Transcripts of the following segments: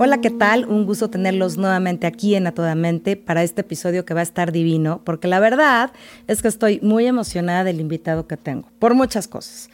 Hola, ¿qué tal? Un gusto tenerlos nuevamente aquí en A Toda Mente para este episodio que va a estar divino, porque la verdad es que estoy muy emocionada del invitado que tengo, por muchas cosas.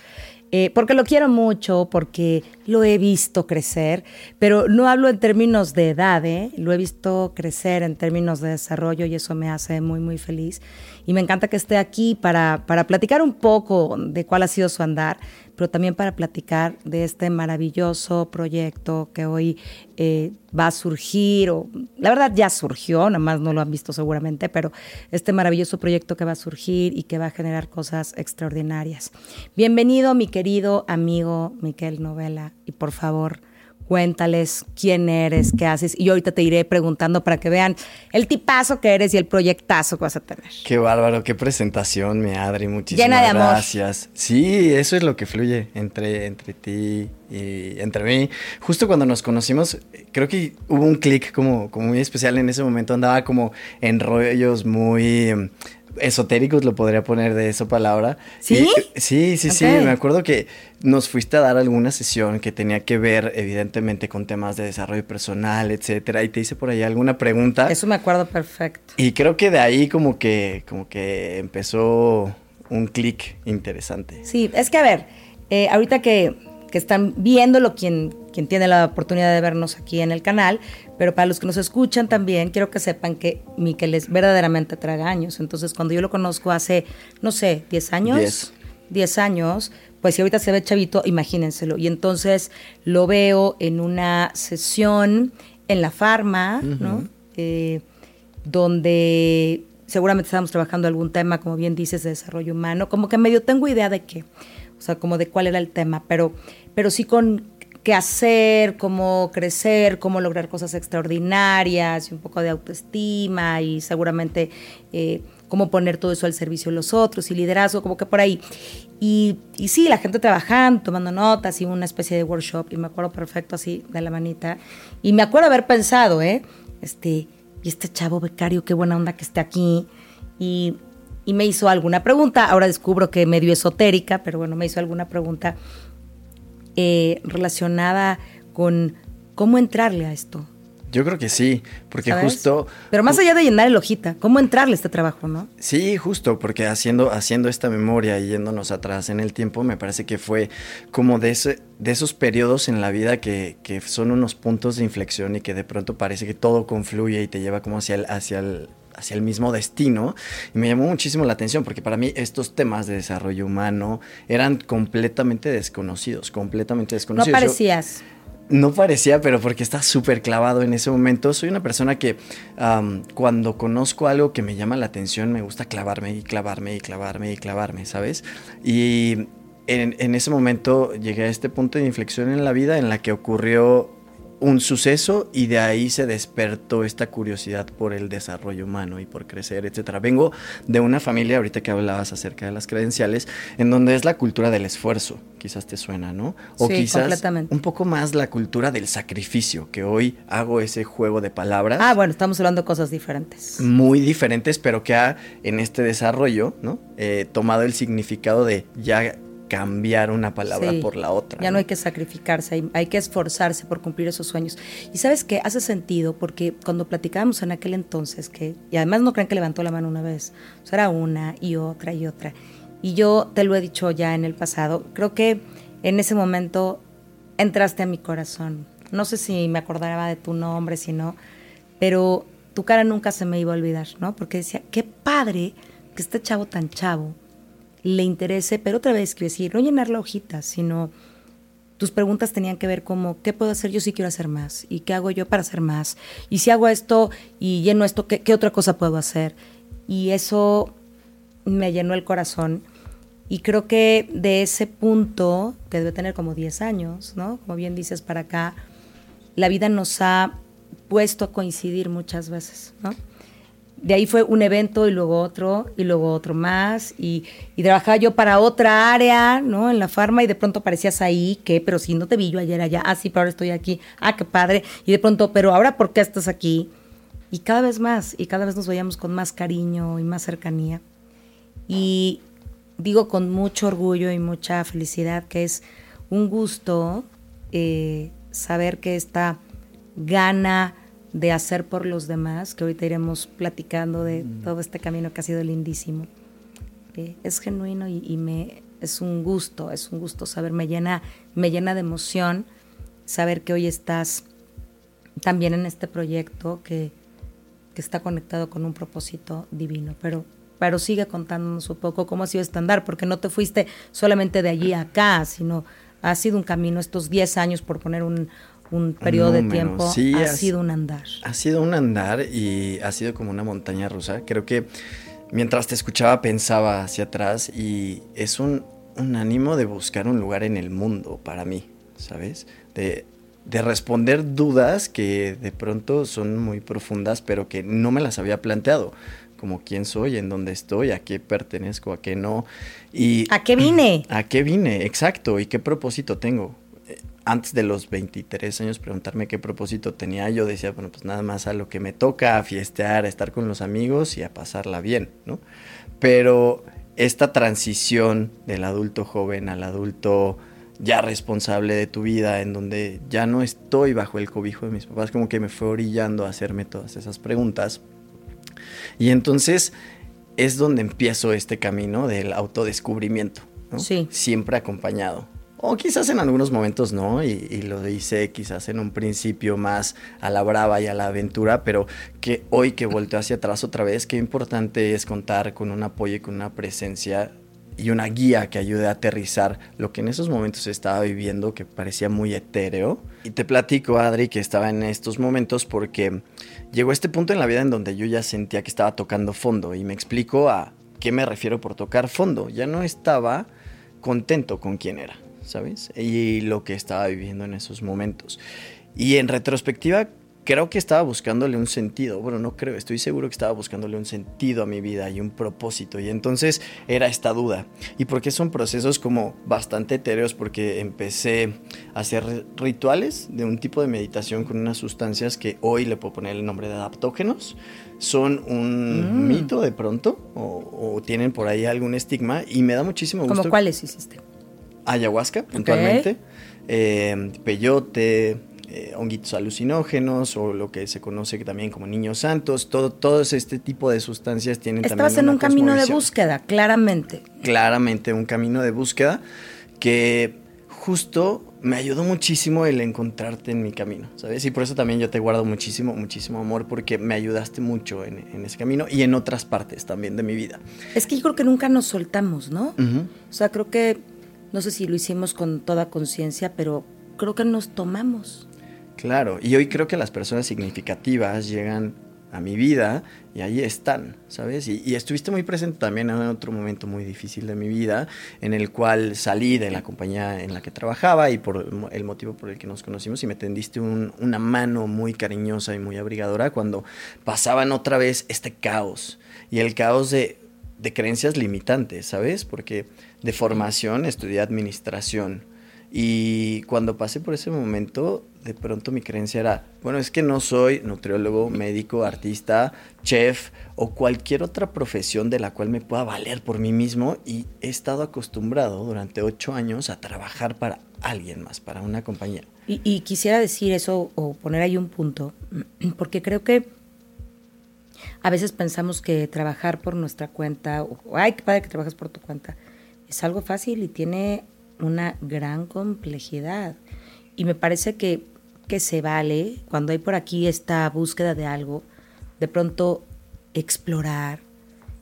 Eh, porque lo quiero mucho, porque lo he visto crecer, pero no hablo en términos de edad, ¿eh? lo he visto crecer en términos de desarrollo y eso me hace muy, muy feliz. Y me encanta que esté aquí para, para platicar un poco de cuál ha sido su andar, pero también para platicar de este maravilloso proyecto que hoy eh, va a surgir, o la verdad ya surgió, nada más no lo han visto seguramente, pero este maravilloso proyecto que va a surgir y que va a generar cosas extraordinarias. Bienvenido, mi querido amigo Miquel Novela, y por favor, cuéntales quién eres, qué haces. Y ahorita te iré preguntando para que vean el tipazo que eres y el proyectazo que vas a tener. Qué bárbaro, qué presentación, mi Adri. Muchísimas Llena de amor. gracias. Sí, eso es lo que fluye entre, entre ti y entre mí. Justo cuando nos conocimos, creo que hubo un clic como, como muy especial en ese momento. Andaba como en rollos muy esotéricos, lo podría poner de esa palabra. ¿Sí? Y- sí, sí, sí. Ok. Me acuerdo que nos fuiste a dar alguna sesión que tenía que ver, evidentemente, con temas de desarrollo personal, etcétera. Y te hice por ahí alguna pregunta. Eso me acuerdo perfecto. Y creo que de ahí como que, como que empezó un clic interesante. Sí, es que a ver, eh, ahorita que, que están viéndolo quien, quien tiene la oportunidad de vernos aquí en el canal, pero para los que nos escuchan también, quiero que sepan que Miquel es verdaderamente traga años. Entonces, cuando yo lo conozco hace, no sé, 10 años, Diez. 10 años, pues si ahorita se ve chavito, imagínenselo. Y entonces lo veo en una sesión en la farma, ¿no? Eh, donde seguramente estamos trabajando algún tema, como bien dices, de desarrollo humano, como que medio tengo idea de qué, o sea, como de cuál era el tema, pero, pero sí con qué hacer, cómo crecer, cómo lograr cosas extraordinarias y un poco de autoestima y seguramente eh, cómo poner todo eso al servicio de los otros y liderazgo, como que por ahí. Y, y sí, la gente trabajando, tomando notas y una especie de workshop, y me acuerdo perfecto así de la manita. Y me acuerdo haber pensado, ¿eh? Este, y este chavo becario, qué buena onda que esté aquí. Y, y me hizo alguna pregunta, ahora descubro que medio esotérica, pero bueno, me hizo alguna pregunta eh, relacionada con cómo entrarle a esto. Yo creo que sí, porque ¿sabes? justo... Pero más allá de llenar el hojita, ¿cómo entrarle a este trabajo, no? Sí, justo, porque haciendo, haciendo esta memoria y yéndonos atrás en el tiempo, me parece que fue como de, ese, de esos periodos en la vida que, que son unos puntos de inflexión y que de pronto parece que todo confluye y te lleva como hacia el, hacia el, hacia el mismo destino. Y me llamó muchísimo la atención porque para mí estos temas de desarrollo humano eran completamente desconocidos, completamente No desconocidos. Yo- parecías. no parecía, pero porque está súper clavado en ese momento. Soy una persona que cuando conozco algo que me llama la atención, me gusta clavarme y clavarme y clavarme y clavarme, ¿sabes? Y en, en ese momento llegué a este punto de inflexión en la vida en la que ocurrió un suceso y de ahí se despertó esta curiosidad por el desarrollo humano y por crecer, etcétera. Vengo de una familia, ahorita que hablabas acerca de las credenciales, en donde es la cultura del esfuerzo, quizás te suena, ¿no? O Sí, quizás un poco más la cultura del sacrificio, que hoy hago ese juego de palabras. Ah, bueno, estamos hablando de cosas diferentes. Muy diferentes, pero que ha en este desarrollo, ¿no? Eh, tomado el significado de ya cambiar una palabra Sí. por la otra. Ya no hay que sacrificarse, hay, hay que esforzarse por cumplir esos sueños. Y sabes qué, hace sentido porque cuando platicábamos en aquel entonces, que, y además no crean que levantó la mano una vez, o sea, era una y otra y otra. Y yo te lo he dicho ya en el pasado, creo que en ese momento entraste a mi corazón. No sé si me acordaba de tu nombre, si no, pero tu cara nunca se me iba a olvidar, ¿no? Porque decía, qué padre que este chavo tan chavo le interese, pero otra vez quiero decir, no llenar la hojita, sino tus preguntas tenían que ver como, ¿qué puedo hacer? Yo sí quiero hacer más. ¿Y qué hago yo para hacer más? Y si hago esto y lleno esto, ¿qué, qué otra cosa puedo hacer? Y eso me llenó el corazón. Y creo que de ese punto, que debe tener como 10 años, ¿no? Como bien dices, para acá, la vida nos ha puesto a coincidir muchas veces, ¿no? De ahí fue un evento y luego otro y luego otro más y, y, trabajaba yo para otra área, ¿no? En la farma y de pronto aparecías ahí, ¿qué? Pero si no te vi yo ayer allá, ah, sí, pero ahora estoy aquí, ah, qué padre. Y de pronto, pero ahora, ¿por qué estás aquí? Y cada vez más, y cada vez nos veíamos con más cariño y más cercanía. Y digo con mucho orgullo y mucha felicidad que es un gusto eh, saber que esta gana de hacer por los demás, que ahorita iremos platicando de mm. todo este camino que ha sido lindísimo, eh, es genuino y, me es un gusto, es un gusto saber, me llena, me llena de emoción saber que hoy estás también en este proyecto que, que está conectado con un propósito divino, pero pero sigue contándonos un poco cómo ha sido este andar, porque no te fuiste solamente de allí a acá, sino ha sido un camino, estos 10 años, por poner un, periodo de tiempo, ha, sido un andar. Ha sido un andar y ha sido como una montaña rusa. Creo que mientras te escuchaba pensaba hacia atrás y es un, ánimo de buscar un lugar en el mundo para mí, ¿sabes? De, de responder dudas que de pronto son muy profundas, pero que no me las había planteado como quién soy, en dónde estoy, a qué pertenezco, a qué no. Y, ¿A qué vine? ¿A qué vine? Exacto. ¿Y qué propósito tengo? Antes de los 23 años preguntarme qué propósito tenía, yo decía, bueno, pues nada más a lo que me toca, a fiestear, a estar con los amigos y a pasarla bien, ¿no? Pero esta transición del adulto joven al adulto ya responsable de tu vida, en donde ya no estoy bajo el cobijo de mis papás, como que me fue orillando a hacerme todas esas preguntas. Y entonces es donde empiezo este camino del autodescubrimiento, ¿no? Sí. Siempre acompañado. O quizás en algunos momentos no, y, lo hice quizás en un principio más a la brava y a la aventura, pero que hoy que volteo hacia atrás otra vez, qué importante es contar con un apoyo y con una presencia y una guía que ayude a aterrizar lo que en esos momentos estaba viviendo, que parecía muy etéreo. Y te platico, Adri, que estaba en estos momentos porque llegó este punto en la vida en donde yo ya sentía que estaba tocando fondo y me explico a qué me refiero por tocar fondo. Ya no estaba contento con quién era, ¿sabes? Y lo que estaba viviendo en esos momentos. Y en retrospectiva creo que estaba buscándole un sentido. Bueno, no creo, estoy seguro que estaba buscándole un sentido a mi vida y un propósito. Y entonces era esta duda. ¿Y por qué son procesos como bastante etéreos? Porque empecé a hacer rituales de un tipo de meditación con unas sustancias que hoy le puedo poner el nombre de adaptógenos. Son un mm. mito de pronto o, tienen por ahí algún estigma y me da muchísimo gusto. ¿Cómo cuáles hiciste? Ayahuasca, puntualmente. Eh, peyote, eh, honguitos alucinógenos o lo que se conoce también como niños santos, todo, todos este tipo de sustancias tienen Estabas en un camino de búsqueda, claramente. Claramente, un camino de búsqueda que justo me ayudó muchísimo el encontrarte en mi camino, ¿sabes? Y por eso también yo te guardo muchísimo, muchísimo amor porque me ayudaste mucho en, ese camino y en otras partes también de mi vida. Es que yo creo que nunca nos soltamos, ¿no? O sea, creo que, no sé si lo hicimos con toda conciencia, pero creo que nos tomamos. Claro, y hoy creo que las personas significativas llegan a mi vida y ahí están, ¿sabes? Y, estuviste muy presente también en otro momento muy difícil de mi vida, en el cual salí de la compañía en la que trabajaba y por el motivo por el que nos conocimos y me tendiste una mano muy cariñosa y muy abrigadora cuando pasaban otra vez este caos y el caos de, creencias limitantes, ¿sabes? Porque de formación estudié administración y cuando pasé por ese momento, de pronto mi creencia era, bueno, es que no soy nutriólogo, médico, artista, chef o cualquier otra profesión de la cual me pueda valer por mí mismo y he estado acostumbrado durante ocho años a trabajar para alguien más, para una compañía. Y, quisiera decir eso o poner ahí un punto, porque creo que a veces pensamos que trabajar por nuestra cuenta, o ay, qué padre que trabajas por tu cuenta, es algo fácil y tiene una gran complejidad. Y me parece que, que se vale, cuando hay por aquí esta búsqueda de algo, de pronto explorar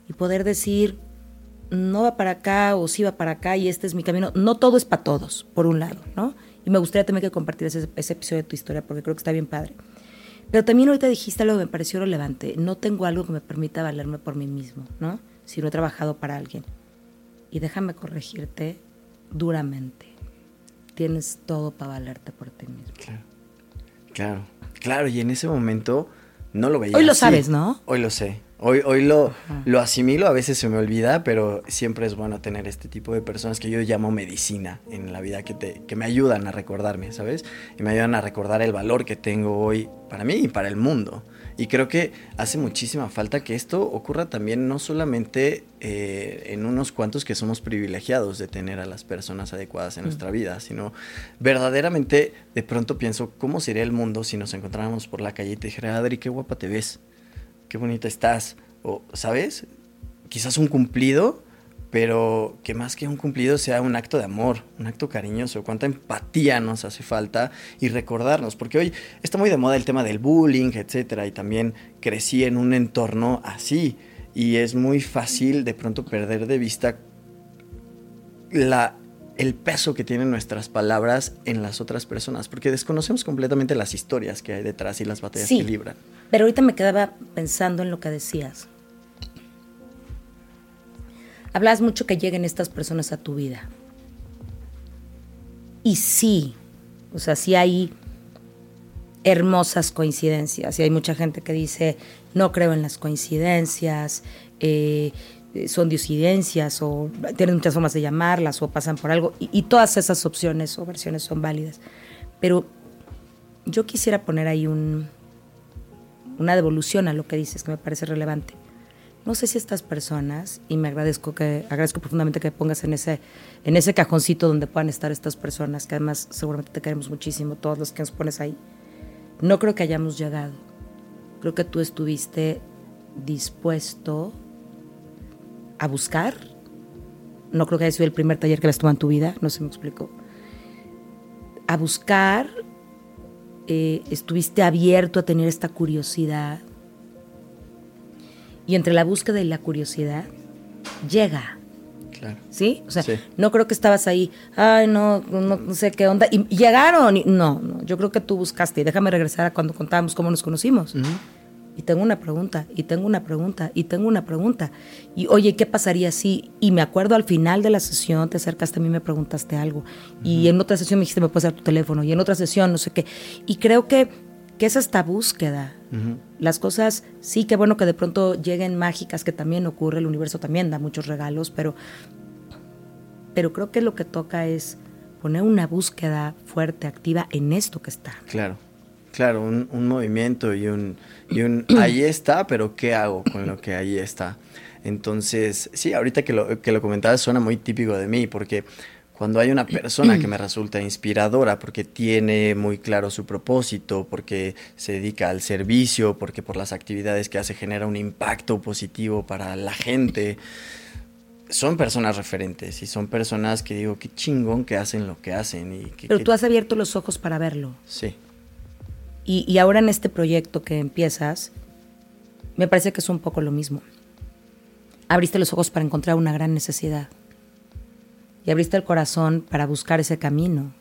y poder decir, no va para acá o sí va para acá y este es mi camino. No todo es para todos, por un lado, ¿no? Y me gustaría también que compartieras ese, ese, episodio de tu historia porque creo que está bien padre. Pero también ahorita dijiste algo que me pareció relevante. No tengo algo que me permita valerme por mí mismo, ¿no? Si no he trabajado para alguien. Y déjame corregirte, duramente. Tienes todo para valerte por ti mismo. Claro. Claro, claro, y en ese momento no lo veía. Hoy lo sabes, ¿no? Hoy lo sé. Hoy, hoy lo, lo asimilo, a veces se me olvida, pero siempre es bueno tener este tipo de personas que yo llamo medicina en la vida, que, te, que me ayudan a recordarme, ¿sabes? Y me ayudan a recordar el valor que tengo hoy para mí y para el mundo. Y creo que hace muchísima falta que esto ocurra también no solamente eh, en unos cuantos que somos privilegiados de tener a las personas adecuadas en nuestra vida, sino verdaderamente de pronto pienso, ¿cómo sería el mundo si nos encontráramos por la calle y te dijera, Adri, qué guapa te ves, qué bonita estás? O, ¿sabes? Quizás un cumplido pero que más que un cumplido sea un acto de amor, un acto cariñoso, cuánta empatía nos hace falta y recordarnos, porque hoy está muy de moda el tema del bullying, etcétera, y también crecí en un entorno así y es muy fácil de pronto perder de vista la el peso que tienen nuestras palabras en las otras personas, porque desconocemos completamente las historias que hay detrás y las batallas que libran. Pero ahorita me quedaba pensando en lo que decías. Hablas mucho que lleguen estas personas a tu vida. Y sí, o sea, sí hay hermosas coincidencias. Y hay mucha gente que dice, no creo en las coincidencias, eh, son disidencias, o tienen muchas formas de llamarlas, o pasan por algo. Y, y, todas esas opciones o versiones son válidas. Pero yo quisiera poner ahí un, una devolución a lo que dices, que me parece relevante. No sé si estas personas, y me agradezco que agradezco profundamente que pongas en ese, en ese cajoncito donde puedan estar estas personas, que además seguramente te queremos muchísimo, todos los que nos pones ahí. No creo que hayamos llegado. Creo que tú estuviste dispuesto a buscar. No creo que haya sido el primer taller que ves tú en tu vida, no se me explicó. A buscar, eh, estuviste abierto a tener esta curiosidad y entre la búsqueda y la curiosidad llega. Claro. ¿Sí? O sea, sí. no creo que estabas ahí, ay, no, no, no, sé qué onda. Y llegaron. Y, no, no, yo creo que tú buscaste. Y déjame regresar a cuando contábamos cómo nos conocimos. Uh -huh. Y tengo una pregunta, y tengo una pregunta, y tengo una pregunta. Y oye, ¿qué pasaría si? Y me acuerdo al final de la sesión, te acercaste a mí y me preguntaste algo. Uh -huh. Y en otra sesión me dijiste, me puedes dar tu teléfono. Y en otra sesión, no sé qué. Y creo que, que es esta búsqueda. Uh -huh. Las cosas, sí, qué bueno que de pronto lleguen mágicas, que también ocurre, el universo también da muchos regalos, pero, pero creo que lo que toca es poner una búsqueda fuerte, activa en esto que está. Claro, claro, un, un movimiento y un, y un ahí está, pero ¿qué hago con lo que ahí está? Entonces, sí, ahorita que lo, que lo comentabas suena muy típico de mí, porque cuando hay una persona que me resulta inspiradora porque tiene muy claro su propósito, porque se dedica al servicio, porque por las actividades que hace genera un impacto positivo para la gente, son personas referentes y son personas que digo, qué chingón que hacen lo que hacen. Y que, Pero que... tú has abierto los ojos para verlo. Sí. Y, y ahora en este proyecto que empiezas, me parece que es un poco lo mismo. Abriste los ojos para encontrar una gran necesidad y abriste el corazón para buscar ese camino.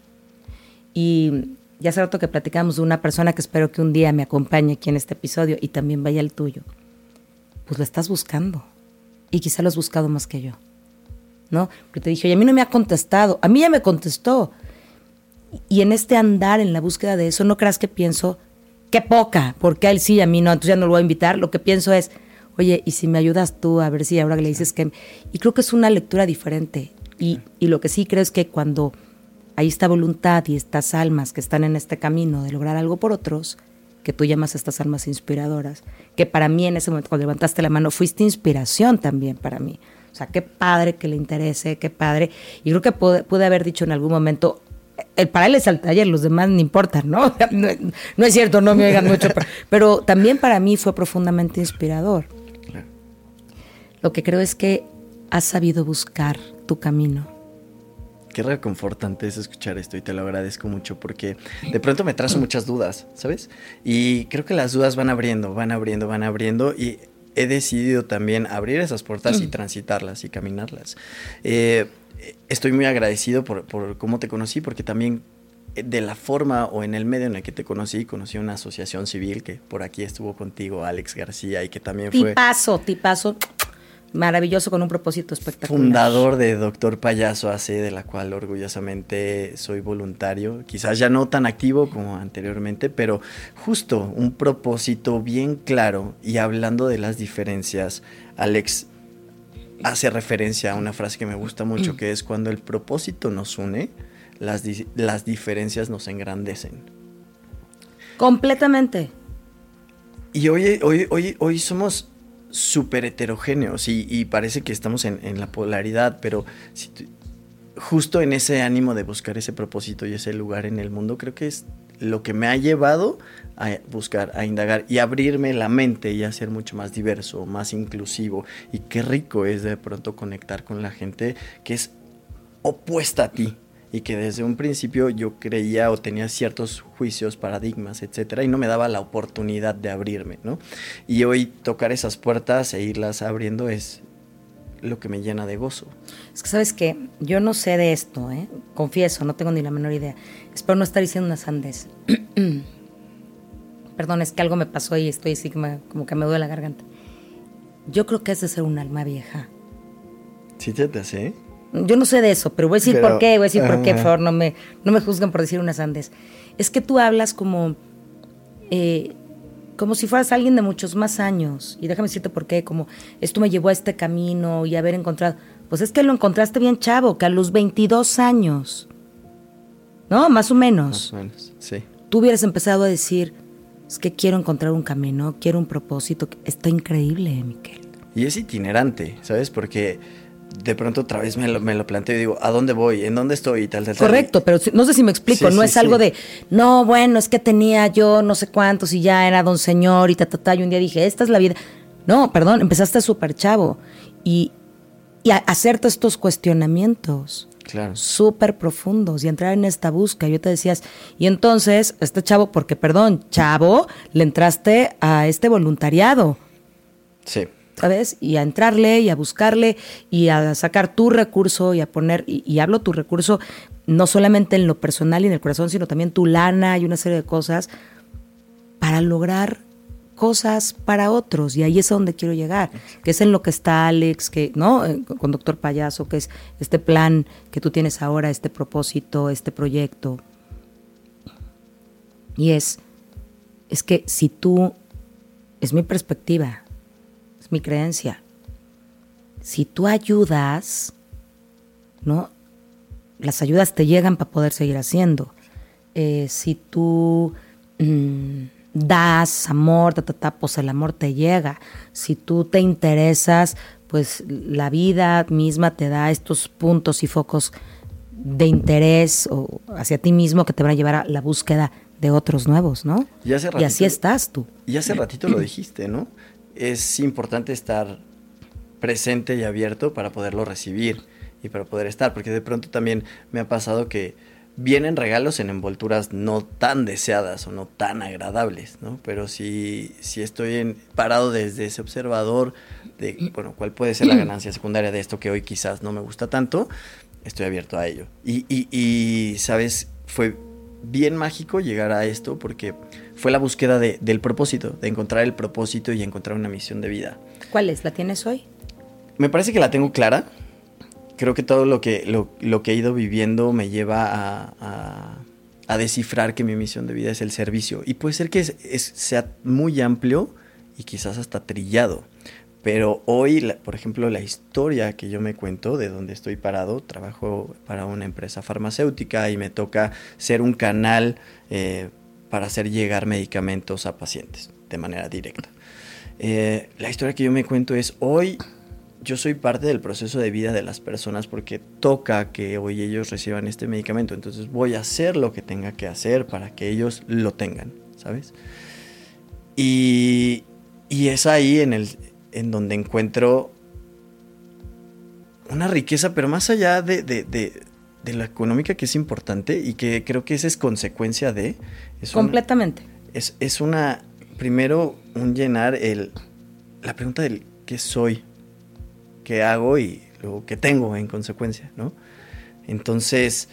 Y ya hace rato que platicamos de una persona que espero que un día me acompañe aquí en este episodio y también vaya el tuyo. Pues lo estás buscando. Y quizá lo has buscado más que yo. ¿No? Porque te dije, oye, a mí no me ha contestado. A mí ya me contestó. Y en este andar, en la búsqueda de eso, no creas que pienso, qué poca, porque a él sí, a mí no, entonces ya no lo voy a invitar. Lo que pienso es, oye, ¿y si me ayudas tú a ver si ahora le dices que... Y creo que es una lectura diferente. Y, y, lo que sí creo es que cuando hay esta voluntad y estas almas que están en este camino de lograr algo por otros, que tú llamas a estas almas inspiradoras, que para mí en ese momento cuando levantaste la mano fuiste inspiración también para mí. O sea, qué padre que le interese, qué padre. Y creo que pude, pude haber dicho en algún momento, el para él es al taller, los demás no importan, ¿no? No, no es cierto, no me oigan mucho, pero, pero también para mí fue profundamente inspirador. Lo que creo es que has sabido buscar tu camino. Qué reconfortante es escuchar esto y te lo agradezco mucho porque de pronto me trazo muchas dudas, ¿sabes? Y creo que las dudas van abriendo, van abriendo, van abriendo y he decidido también abrir esas puertas y transitarlas y caminarlas. Eh, estoy muy agradecido por, por cómo te conocí porque también de la forma o en el medio en el que te conocí, conocí una asociación civil que por aquí estuvo contigo, Alex García, y que también fue... Tipazo, tipazo maravilloso con un propósito espectacular. Fundador de Doctor Payaso AC, de la cual orgullosamente soy voluntario. Quizás ya no tan activo como anteriormente, pero justo un propósito bien claro. Y hablando de las diferencias, Alex hace referencia a una frase que me gusta mucho, que es cuando el propósito nos une, las, las diferencias nos engrandecen. Completamente. Y hoy, hoy, hoy, hoy somos súper heterogéneos y, parece que estamos en, la polaridad, pero justo en ese ánimo de buscar ese propósito y ese lugar en el mundo, creo que es lo que me ha llevado a buscar, a indagar y abrirme la mente y a ser mucho más diverso, más inclusivo. Y qué rico es de pronto conectar con la gente que es opuesta a ti, y que desde un principio yo creía o tenía ciertos juicios, paradigmas, etcétera, y no me daba la oportunidad de abrirme, ¿no? Y hoy tocar esas puertas e irlas abriendo es lo que me llena de gozo. Es que sabes que yo no sé de esto, ¿eh? confieso, no tengo ni la menor idea. Espero no estar diciendo una sandez. Perdón, es que algo me pasó y estoy así como que me duele la garganta. Yo creo que es de ser un alma vieja. ¿Sí te hace? Yo no sé de eso, pero voy a decir por qué, voy a decir por qué, por favor, no me, no me juzguen por decir una sandez. Es que tú hablas como, eh, como si fueras alguien de muchos más años. Y déjame decirte por qué, como esto me llevó a este camino y haber encontrado. Pues es que lo encontraste bien chavo, que a los 22 años, ¿no? Más o menos. Más o menos, sí. Tú hubieras empezado a decir, es que quiero encontrar un camino, quiero un propósito. Está increíble, Miquel. Y es itinerante, ¿sabes? Porque de pronto otra vez me lo, me lo planteo y digo, ¿a dónde voy? ¿En dónde estoy? Y tal, tal, Correcto, pero no sé si me explico, no es algo de, no, bueno, es que tenía yo no sé cuántos y ya era don señor y ta, ta, ta, y un día dije, esta es la vida. No, perdón, empezaste súper chavo y, y a hacerte estos cuestionamientos. Claro. Súper profundos y entrar en esta búsqueda. Yo te decías, y entonces, este chavo, porque perdón, chavo, le entraste a este voluntariado. Sí. ¿Sabes? Y a entrarle y a buscarle y a sacar tu recurso y a poner, y, hablo tu recurso no solamente en lo personal y en el corazón, sino también tu lana y una serie de cosas para lograr cosas para otros y ahí es a donde quiero llegar, que es en lo que está Alex, que no, eh, con Doctor Payaso, que es este plan que tú tienes ahora, este propósito, este proyecto. Y es es que si tú es mi perspectiva, mi creencia. Si tú ayudas, ¿no? Las ayudas te llegan para poder seguir haciendo. Eh, si tú mm, das amor, pues el amor te llega. Si tú te interesas, pues la vida misma te da estos puntos y focos de interés o hacia ti mismo que te van a llevar a la búsqueda de otros nuevos, ¿no? y así estás tú. Y hace ratito lo dijiste, ¿no? Es importante estar presente y abierto para poderlo recibir y para poder estar, porque de pronto también me ha pasado que vienen regalos en envolturas no tan deseadas o no tan agradables, ¿no? Pero si, si estoy en, parado desde ese observador de, bueno, cuál puede ser la ganancia secundaria de esto que hoy quizás no me gusta tanto, estoy abierto a ello. Y, y, y ¿sabes? Fue bien mágico llegar a esto porque fue la búsqueda del propósito, de encontrar el propósito y encontrar una misión de vida. ¿Cuál es? ¿La tienes hoy? Me parece que la tengo clara. Creo que todo lo que, lo, que he ido viviendo me lleva a, a, descifrar que mi misión de vida es el servicio. Y puede ser que sea muy amplio y quizás hasta trillado. Pero hoy, por ejemplo, la historia que yo me cuento de donde estoy parado, trabajo para una empresa farmacéutica y me toca ser un canal eh, para hacer llegar medicamentos a pacientes de manera directa. Eh, la historia que yo me cuento es, hoy yo soy parte del proceso de vida de las personas porque toca que hoy ellos reciban este medicamento, entonces voy a hacer lo que tenga que hacer para que ellos lo tengan, ¿sabes? Y, y es ahí en el en donde encuentro una riqueza, pero más allá de, de, la económica que es importante y que creo que esa es consecuencia de... Completamente. es, es, una, primero, un llenar el, la pregunta del qué soy, qué hago y lo que tengo en consecuencia, ¿no? Entonces,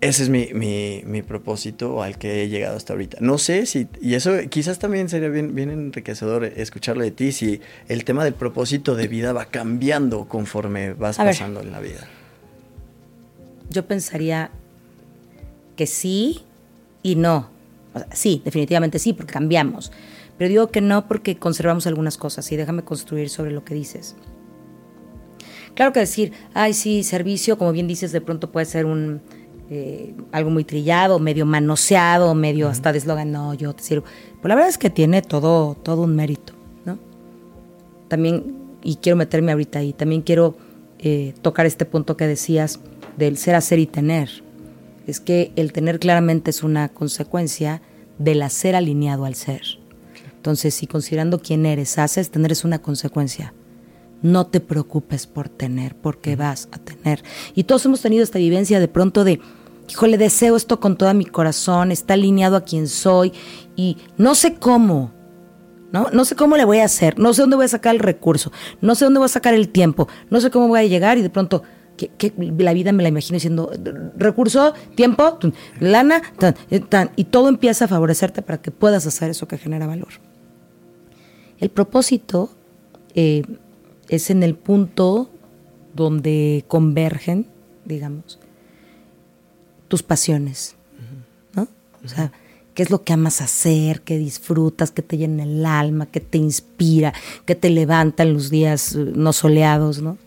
ese es mi, mi, mi, propósito al que he llegado hasta ahorita. No sé si, y eso quizás también sería bien, bien enriquecedor escucharlo de ti, si el tema del propósito de vida va cambiando conforme vas pasando en la vida. Yo pensaría que sí y no. sí, definitivamente sí, porque cambiamos. Pero digo que no porque conservamos algunas cosas y déjame construir sobre lo que dices. Claro que decir, ay, sí, servicio, como bien dices, de pronto puede ser un eh, algo muy trillado, medio manoseado, medio hasta de eslogan, no, yo te sirvo. Pues la verdad es que tiene todo, todo un mérito, ¿no? También, y quiero meterme ahorita ahí, también quiero eh, tocar este punto que decías del ser, hacer y tener. Es que el tener claramente es una consecuencia del hacer alineado al ser. Entonces, si considerando quién eres, haces, tener es una consecuencia. No te preocupes por tener, porque vas a tener. Y todos hemos tenido esta vivencia de pronto de, híjole, deseo esto con todo mi corazón, está alineado a quien soy y no sé cómo, ¿no? No sé cómo le voy a hacer, no sé dónde voy a sacar el recurso, no sé dónde voy a sacar el tiempo, no sé cómo voy a llegar y de pronto la vida me la imagino diciendo recurso, tiempo, lana, y todo empieza a favorecerte para que puedas hacer eso que genera valor. El propósito eh, es en el punto donde convergen, digamos, tus pasiones, ¿no? O sea, qué es lo que amas hacer, qué disfrutas, qué te llena el alma, qué te inspira, qué te levanta en los días eh, no soleados, ¿no?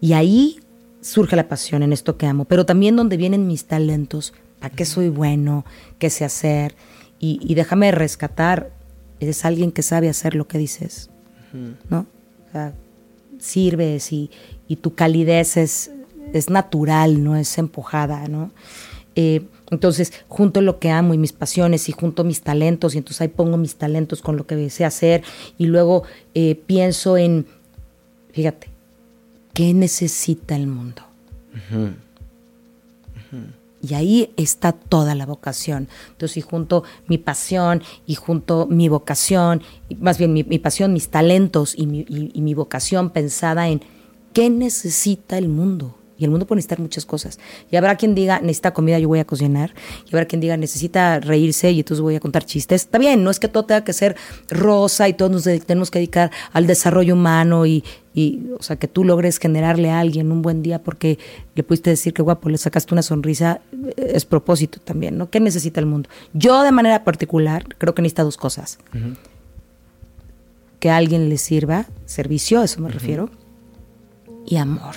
Y ahí surge la pasión en esto que amo, pero también donde vienen mis talentos, para qué soy bueno, qué sé hacer, y, déjame rescatar, eres alguien que sabe hacer lo que dices, ¿no? O sea, sirves y, y tu calidez es es natural, no es empujada, ¿no? Eh, entonces, junto lo que amo y mis pasiones y junto mis talentos, y entonces ahí pongo mis talentos con lo que deseo hacer, y luego eh, pienso en, fíjate, ¿qué necesita el mundo? Y ahí está toda la vocación. Entonces, y junto mi pasión y junto mi vocación, más bien mi, pasión, mis talentos y mi, y mi vocación pensada en qué necesita el mundo y el mundo puede necesitar muchas cosas. Y habrá quien diga, necesita comida, yo voy a cocinar. Y habrá quien diga, necesita reírse y entonces voy a contar chistes. Está bien, no es que todo tenga que ser rosa y todos nos tenemos que dedicar al desarrollo humano y, y, o sea, que tú logres generarle a alguien un buen día porque le pudiste decir que guapo, le sacaste una sonrisa, eh, es propósito también, ¿no? ¿Qué necesita el mundo? Yo de manera particular creo que necesita dos cosas. Que alguien le sirva, servicio, a eso me refiero, y amor.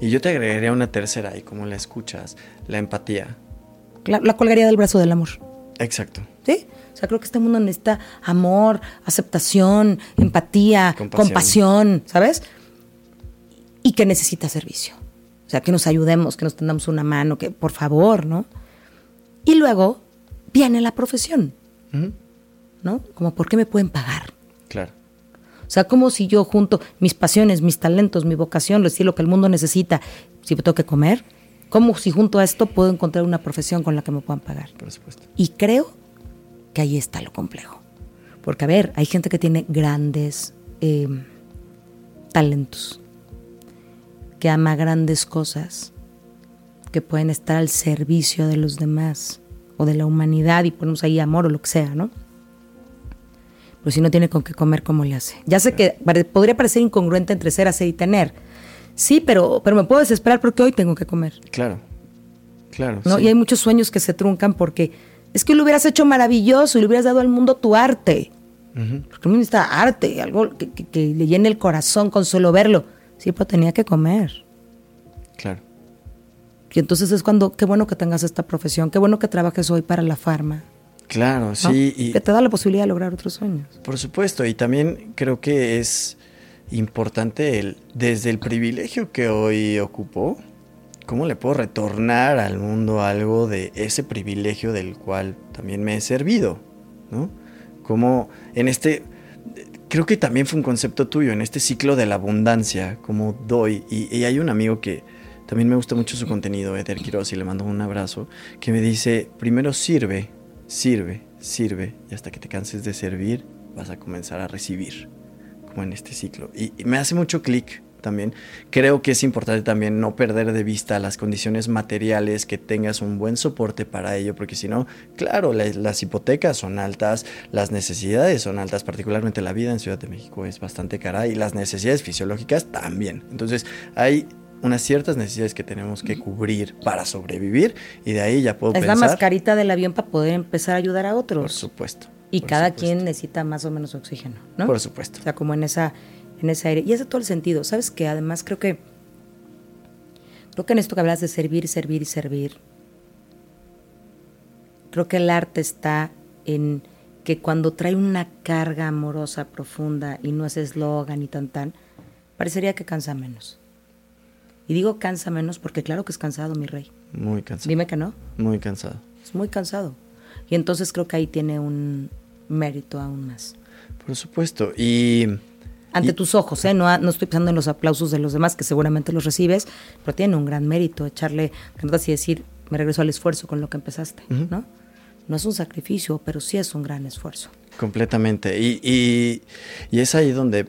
Y yo te agregaría una tercera, y como la escuchas, la empatía. La, colgaría del brazo del amor. Exacto. ¿Sí? O sea, creo que este mundo necesita amor, aceptación, empatía, compasión, ¿sabes? Y que necesita servicio. O sea, que nos ayudemos, que nos tendamos una mano, que por favor, ¿no? Y luego viene la profesión, ¿no? Como, ¿por qué me pueden pagar? Claro. O sea, como si yo junto mis pasiones, mis talentos, mi vocación, decir lo que el mundo necesita, si me tengo que comer, como si junto a esto puedo encontrar una profesión con la que me puedan pagar. Por supuesto. Y creo que ahí está lo complejo. Porque, a ver, hay gente que tiene grandes em, talentos, que ama grandes cosas, que pueden estar al servicio de los demás o de la humanidad y ponemos ahí amor o lo que sea, ¿no? Pues si no tiene con qué comer, ¿cómo le hace? Ya sé que podría parecer incongruente entre ser, hacer y tener. Sí, pero, pero me puedo desesperar porque hoy tengo que comer. Claro, claro. ¿no? Y hay muchos sueños que se truncan porque es que lo hubieras hecho maravilloso y le hubieras dado al mundo tu arte. Porque el mundo necesita arte, algo que, le llene el corazón con solo verlo. Sí, pero tenía que comer. Claro. Y entonces es cuando, qué bueno que tengas esta profesión, qué bueno que trabajes hoy para la farma. Claro, sí. Y que te da la posibilidad de lograr otros sueños. Por supuesto, y también creo que es importante el, desde el privilegio que hoy ocupo, cómo le puedo retornar al mundo algo de ese privilegio del cual también me he servido, ¿no? Como en este, creo que también fue un concepto tuyo, en este ciclo de la abundancia, como doy, y, y hay un amigo que también me gusta mucho su contenido, Eder Quiroz, y le mando un abrazo, que me dice, primero sirve sirve, sirve, y hasta que te canses de servir, vas a comenzar a recibir, como en este ciclo. Y, me hace mucho clic también. Creo que es importante también no perder de vista las condiciones materiales, que tengas un buen soporte para ello, porque si no, claro, las hipotecas son altas, las necesidades son altas, particularmente la vida en Ciudad de México es bastante cara y las necesidades fisiológicas también. Entonces, hay unas ciertas necesidades que tenemos que cubrir para sobrevivir y de ahí ya puedo es pensar... Es la mascarita del avión para poder empezar a ayudar a otros. Por supuesto. Y cada quien necesita más o menos oxígeno, ¿no? Por supuesto. O sea, como en esa en ese aire. Y hace todo el sentido. ¿Sabes que Además creo que creo que en esto que hablas de servir, servir y servir, creo que el arte está en que cuando trae una carga amorosa profunda y no es eslogan y tan tan, parecería que cansa menos. Y digo cansa menos porque claro que es cansado, mi rey. Muy cansado. Dime que no. Muy cansado. Es muy cansado. Y entonces creo que ahí tiene un mérito aún más. Por supuesto. Y ante tus ojos, ¿eh? No, no estoy pensando en los aplausos de los demás, que seguramente los recibes, pero tiene un gran mérito echarle ganas y decir, me regreso al esfuerzo con lo que empezaste, ¿no? No es un sacrificio, pero sí es un gran esfuerzo. Completamente. Y, y, y, es ahí donde,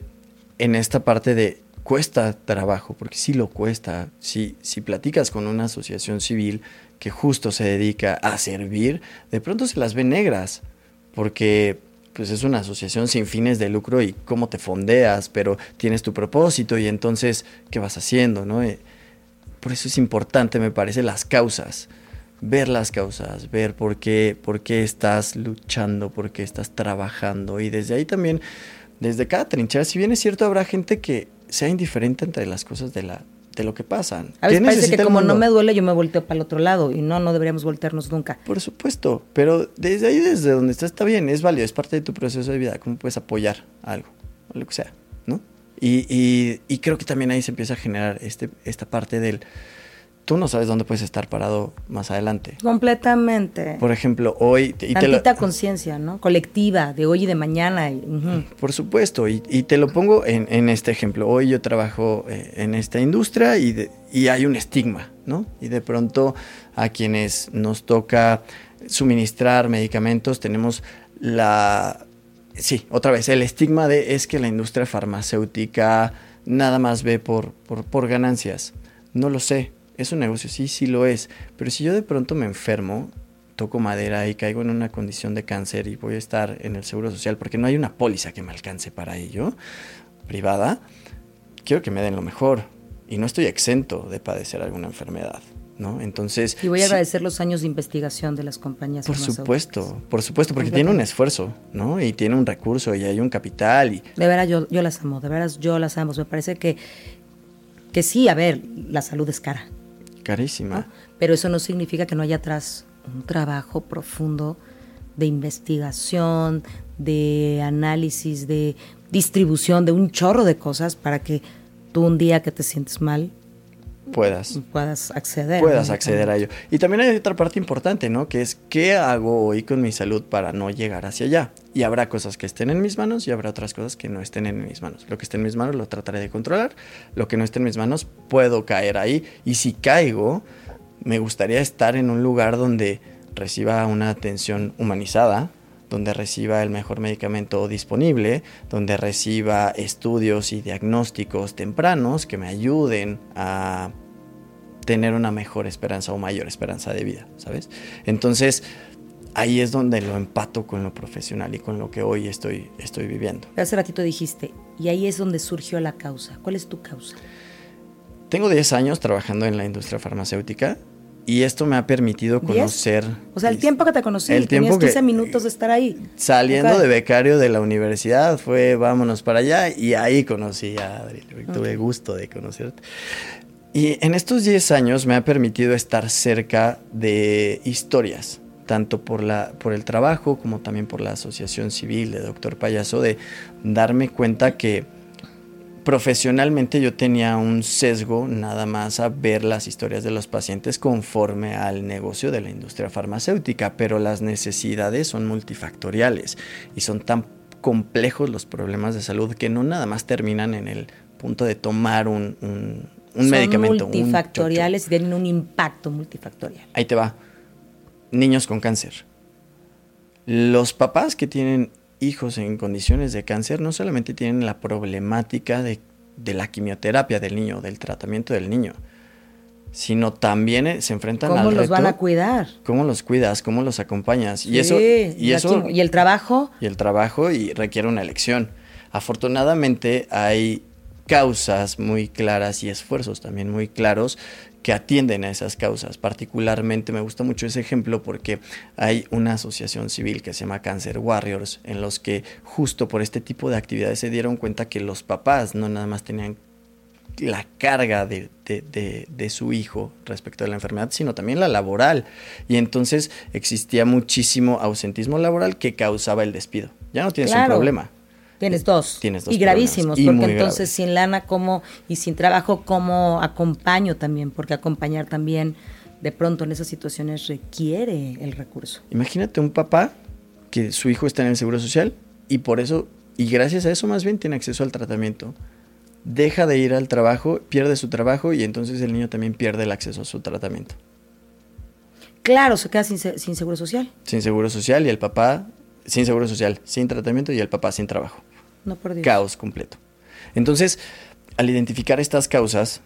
en esta parte de cuesta trabajo, porque sí lo cuesta, si, si platicas con una asociación civil que justo se dedica a servir, de pronto se las ve negras, porque pues es una asociación sin fines de lucro y cómo te fondeas, pero tienes tu propósito y entonces, ¿qué vas haciendo? ¿no? Eh, por eso es importante, me parece, las causas. Ver las causas, ver por qué, por qué estás luchando, por qué estás trabajando. Y desde ahí también, desde cada trinchera, si bien es cierto, habrá gente que sea indiferente entre las cosas de la, de lo que pasan. A veces parece que como no me duele, yo me volteo para el otro lado y no, no deberíamos voltearnos nunca. Por supuesto, pero desde ahí, desde donde estás, está bien, es válido, es parte de tu proceso de vida, cómo puedes apoyar algo, lo que sea, ¿no? Y, y, y creo que también ahí se empieza a generar este, esta parte del tú no sabes dónde puedes estar parado más adelante. Completamente. Por ejemplo, hoy... Y Tantita conciencia, ¿no? Colectiva, de hoy y de mañana. Por supuesto, y, te lo pongo en, este ejemplo. Hoy yo trabajo eh, en esta industria y, y hay un estigma, ¿no? Y de pronto a quienes nos toca suministrar medicamentos tenemos la... Sí, otra vez, el estigma de es que la industria farmacéutica nada más ve por, por, por ganancias. No lo sé, es un negocio, sí, sí lo es, pero si yo de pronto me enfermo, toco madera y caigo en una condición de cáncer y voy a estar en el seguro social porque no hay una póliza que me alcance para ello, privada, quiero que me den lo mejor y no estoy exento de padecer alguna enfermedad. ¿No? Entonces. Y voy a agradecer los años de investigación de las compañías. Por supuesto, por supuesto, porque tiene un esfuerzo, ¿no? Y tiene un recurso y hay un capital. Y... De veras, yo, yo las amo, de veras, yo las amo. Me parece que, que sí, a ver, la salud es cara. Carísima. Pero eso no significa que no haya atrás un trabajo profundo de investigación, de análisis, de distribución, de un chorro de cosas para que tú un día que te sientes mal puedas. Puedas acceder puedas acceder a ello. Y también hay otra parte importante no que es qué hago hoy con mi salud para no llegar hacia allá y habrá cosas que estén en mis manos y habrá otras cosas que no estén en mis manos. Lo que esté en mis manos lo trataré de controlar. Lo que no esté en mis manos puedo caer ahí. Y si caigo me gustaría estar en un lugar donde reciba una atención humanizada donde reciba el mejor medicamento disponible, donde reciba estudios y diagnósticos tempranos que me ayuden a tener una mejor esperanza o mayor esperanza de vida, ¿sabes? Entonces, ahí es donde lo empato con lo profesional y con lo que hoy estoy, estoy viviendo. Hace ratito dijiste, y ahí es donde surgió la causa. ¿Cuál es tu causa? Tengo 10 años trabajando en la industria farmacéutica y esto me ha permitido conocer. O sea, el tiempo que te conocí, el tenías 15 minutos de estar ahí. Saliendo de becario de la universidad, fue vámonos para allá y ahí conocí a Adri. Tuve gusto de conocerte. Y en estos 10 años me ha permitido estar cerca de historias, tanto por, la, por el trabajo como también por la asociación civil de Doctor Payaso, de darme cuenta que profesionalmente yo tenía un sesgo nada más a ver las historias de los pacientes conforme al negocio de la industria farmacéutica, pero las necesidades son multifactoriales y son tan complejos los problemas de salud que no nada más terminan en el punto de tomar un, un, un medicamento. Multifactoriales y tienen un impacto multifactorial. Ahí te va. Niños con cáncer. Los papás que tienen hijos en condiciones de cáncer no solamente tienen la problemática de de la quimioterapia del niño, del tratamiento del niño, sino también eh, se enfrentan ¿Cómo al los reto, van a cuidar? ¿Cómo los cuidas? ¿Cómo los acompañas? y Sí, eso, y eso, y el trabajo, y el trabajo y requiere una elección. Afortunadamente hay causas muy claras y esfuerzos también muy claros que atienden a esas causas. Particularmente me gusta mucho ese ejemplo porque hay una asociación civil que se llama Cancer Warriors en los que justo por este tipo de actividades se dieron cuenta que los papás no nada más tenían la carga de, de- de- de su hijo respecto a la enfermedad, sino también la laboral. Y entonces existía muchísimo ausentismo laboral que causaba el despido. Ya no tienes Claro. un problema. Tienes dos. Tienes dos y gravísimos, y porque entonces graves. sin lana, ¿cómo? Y sin trabajo, ¿cómo acompaño también? Porque acompañar también, de pronto en esas situaciones, requiere el recurso. Imagínate un papá que su hijo está en el seguro social y por eso, y gracias a eso más bien tiene acceso al tratamiento. Deja de ir al trabajo, pierde su trabajo y entonces el niño también pierde el acceso a su tratamiento. Claro, se queda sin seguro social. Sin seguro social y el papá sin seguro social, sin tratamiento y el papá sin trabajo. Caos completo. Entonces, al identificar estas causas,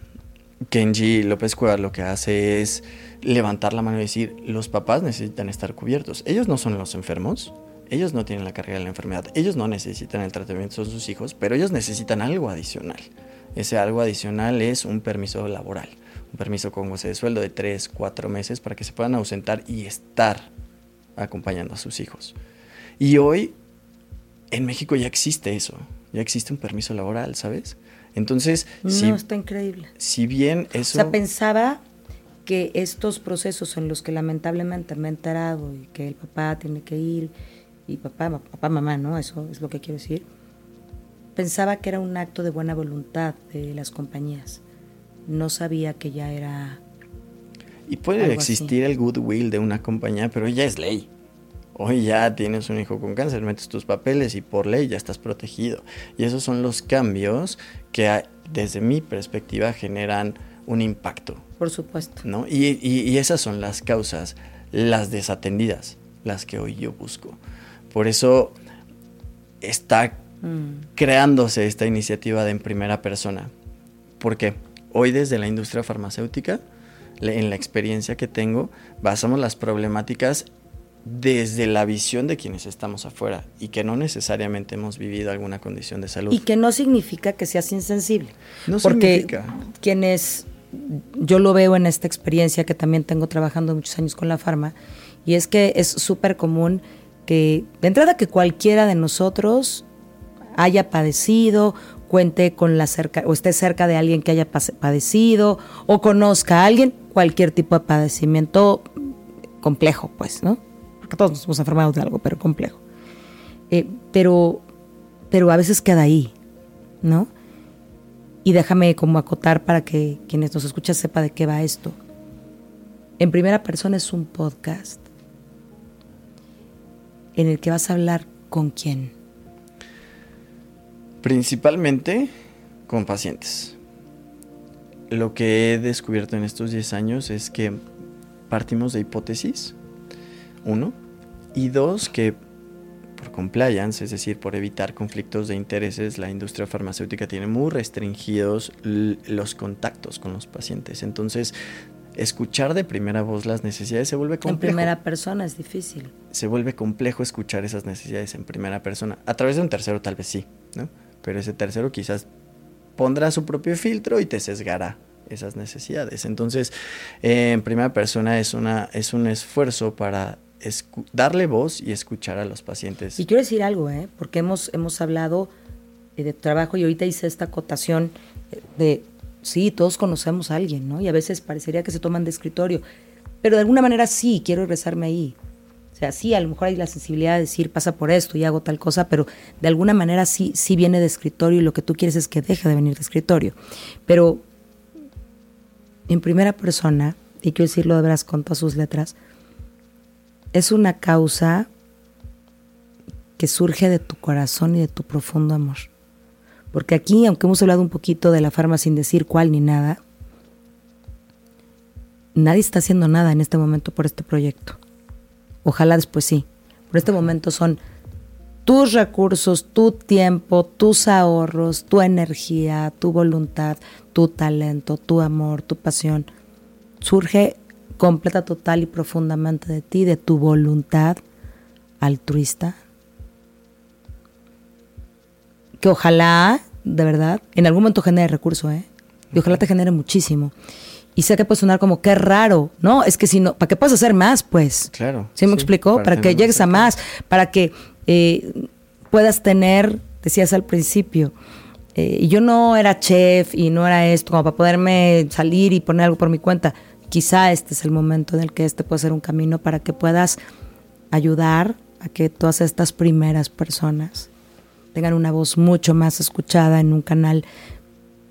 Kenji López Cuevas lo que hace es levantar la mano y decir, los papás necesitan estar cubiertos. Ellos no son los enfermos, ellos no tienen la carga de la enfermedad, ellos no necesitan el tratamiento, son sus hijos, pero ellos necesitan algo adicional. Ese algo adicional es un permiso laboral, un permiso con goce de sueldo de 3, 4 meses para que se puedan ausentar y estar acompañando a sus hijos. Y hoy en México ya existe eso, ya existe un permiso laboral, ¿sabes? Entonces, No, si, está increíble. si bien O eso... sea, pensaba que estos procesos en los que lamentablemente me he enterado y que el papá tiene que ir, y papá, papá, mamá, ¿no? Eso es lo que quiero decir. Pensaba que era un acto de buena voluntad de las compañías. No sabía que ya era... y puede así. existir el goodwill de una compañía, pero ya es ley. Hoy ya tienes un hijo con cáncer, metes tus papeles y por ley ya estás protegido. Y esos son los cambios que desde mi perspectiva generan un impacto. Por supuesto. ¿no? Y, y- y esas son las causas, las desatendidas, las que hoy yo busco. Por eso está Mm. creándose esta iniciativa de en primera persona. Porque hoy desde la industria farmacéutica, en la experiencia que tengo, basamos las problemáticas desde la visión de quienes estamos afuera y que no necesariamente hemos vivido alguna condición de salud. Y que no significa que seas insensible. No porque significa. quienes, yo lo veo en esta experiencia que también tengo trabajando muchos años con la farma, y es que es súper común que, de entrada, que cualquiera de nosotros haya padecido, cuente con la cerca, o esté cerca de alguien que haya padecido, o conozca a alguien, cualquier tipo de padecimiento complejo, pues, ¿no? Todos nos hemos enfermado de algo, pero complejo. Eh, pero, pero a veces queda ahí, ¿no? Y déjame como acotar para que quienes nos escuchan sepa de qué va esto. En primera persona es un podcast en el que vas a hablar con quién. Principalmente con pacientes. Lo que he descubierto en estos 10 años es que partimos de hipótesis, uno, y dos, que por compliance, es decir, por evitar conflictos de intereses, la industria farmacéutica tiene muy restringidos los contactos con los pacientes. Entonces, escuchar de primera voz las necesidades se vuelve En complejo primera persona es difícil. se vuelve complejo escuchar esas necesidades en primera persona. A través de un tercero tal vez sí, ¿no? Pero ese tercero quizás pondrá su propio filtro y te sesgará esas necesidades. Entonces, eh, en primera persona es, una, es un esfuerzo para darle voz y escuchar a los pacientes. Y quiero decir algo, ¿eh? porque hemos, hemos hablado eh, de trabajo y ahorita hice esta acotación eh, de, sí, todos conocemos a alguien, ¿no? Y a veces parecería que se toman de escritorio, pero de alguna manera sí, quiero rezarme ahí. O sea, sí, a lo mejor hay la sensibilidad de decir, pasa por esto y hago tal cosa, pero de alguna manera sí, sí viene de escritorio y lo que tú quieres es que deje de venir de escritorio. Pero en primera persona, y quiero decirlo de veras con todas sus letras, es una causa que surge de tu corazón y de tu profundo amor. Porque aquí, aunque hemos hablado un poquito de la farma sin decir cuál ni nada, nadie está haciendo nada en este momento por este proyecto. Ojalá después sí. Por este momento son tus recursos, tu tiempo, tus ahorros, tu energía, tu voluntad, tu talento, tu amor, tu pasión, surge completa, total y profundamente de ti, de tu voluntad altruista, que ojalá, de verdad, en algún momento genere recurso, ¿eh? Y ojalá te genere muchísimo. Y sé que puede sonar como qué raro, ¿no? Es que si no, ¿para qué puedes hacer más, pues? Claro. ¿Sí me explicó? Para, que llegues a más, para que eh, puedas tener, decías al principio, eh, yo no era chef y no era esto, como para poderme salir y poner algo por mi cuenta. Quizá este es el momento en el que este puede ser un camino para que puedas ayudar a que todas estas primeras personas tengan una voz mucho más escuchada en un canal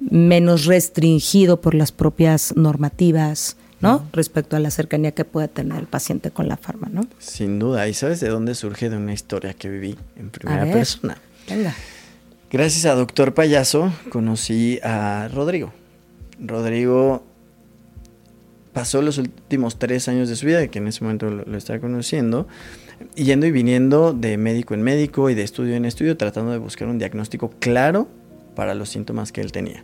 menos restringido por las propias normativas, ¿no? Respecto a la cercanía que puede tener el paciente con la farma, ¿no? Sin duda. ¿Y sabes de dónde surge de una historia que viví en primera persona? Venga. Gracias a Doctor Payaso conocí a Rodrigo. Rodrigo pasó los últimos tres años de su vida, que en ese momento lo, lo estaba conociendo, yendo y viniendo de médico en médico y de estudio en estudio, tratando de buscar un diagnóstico claro para los síntomas que él tenía.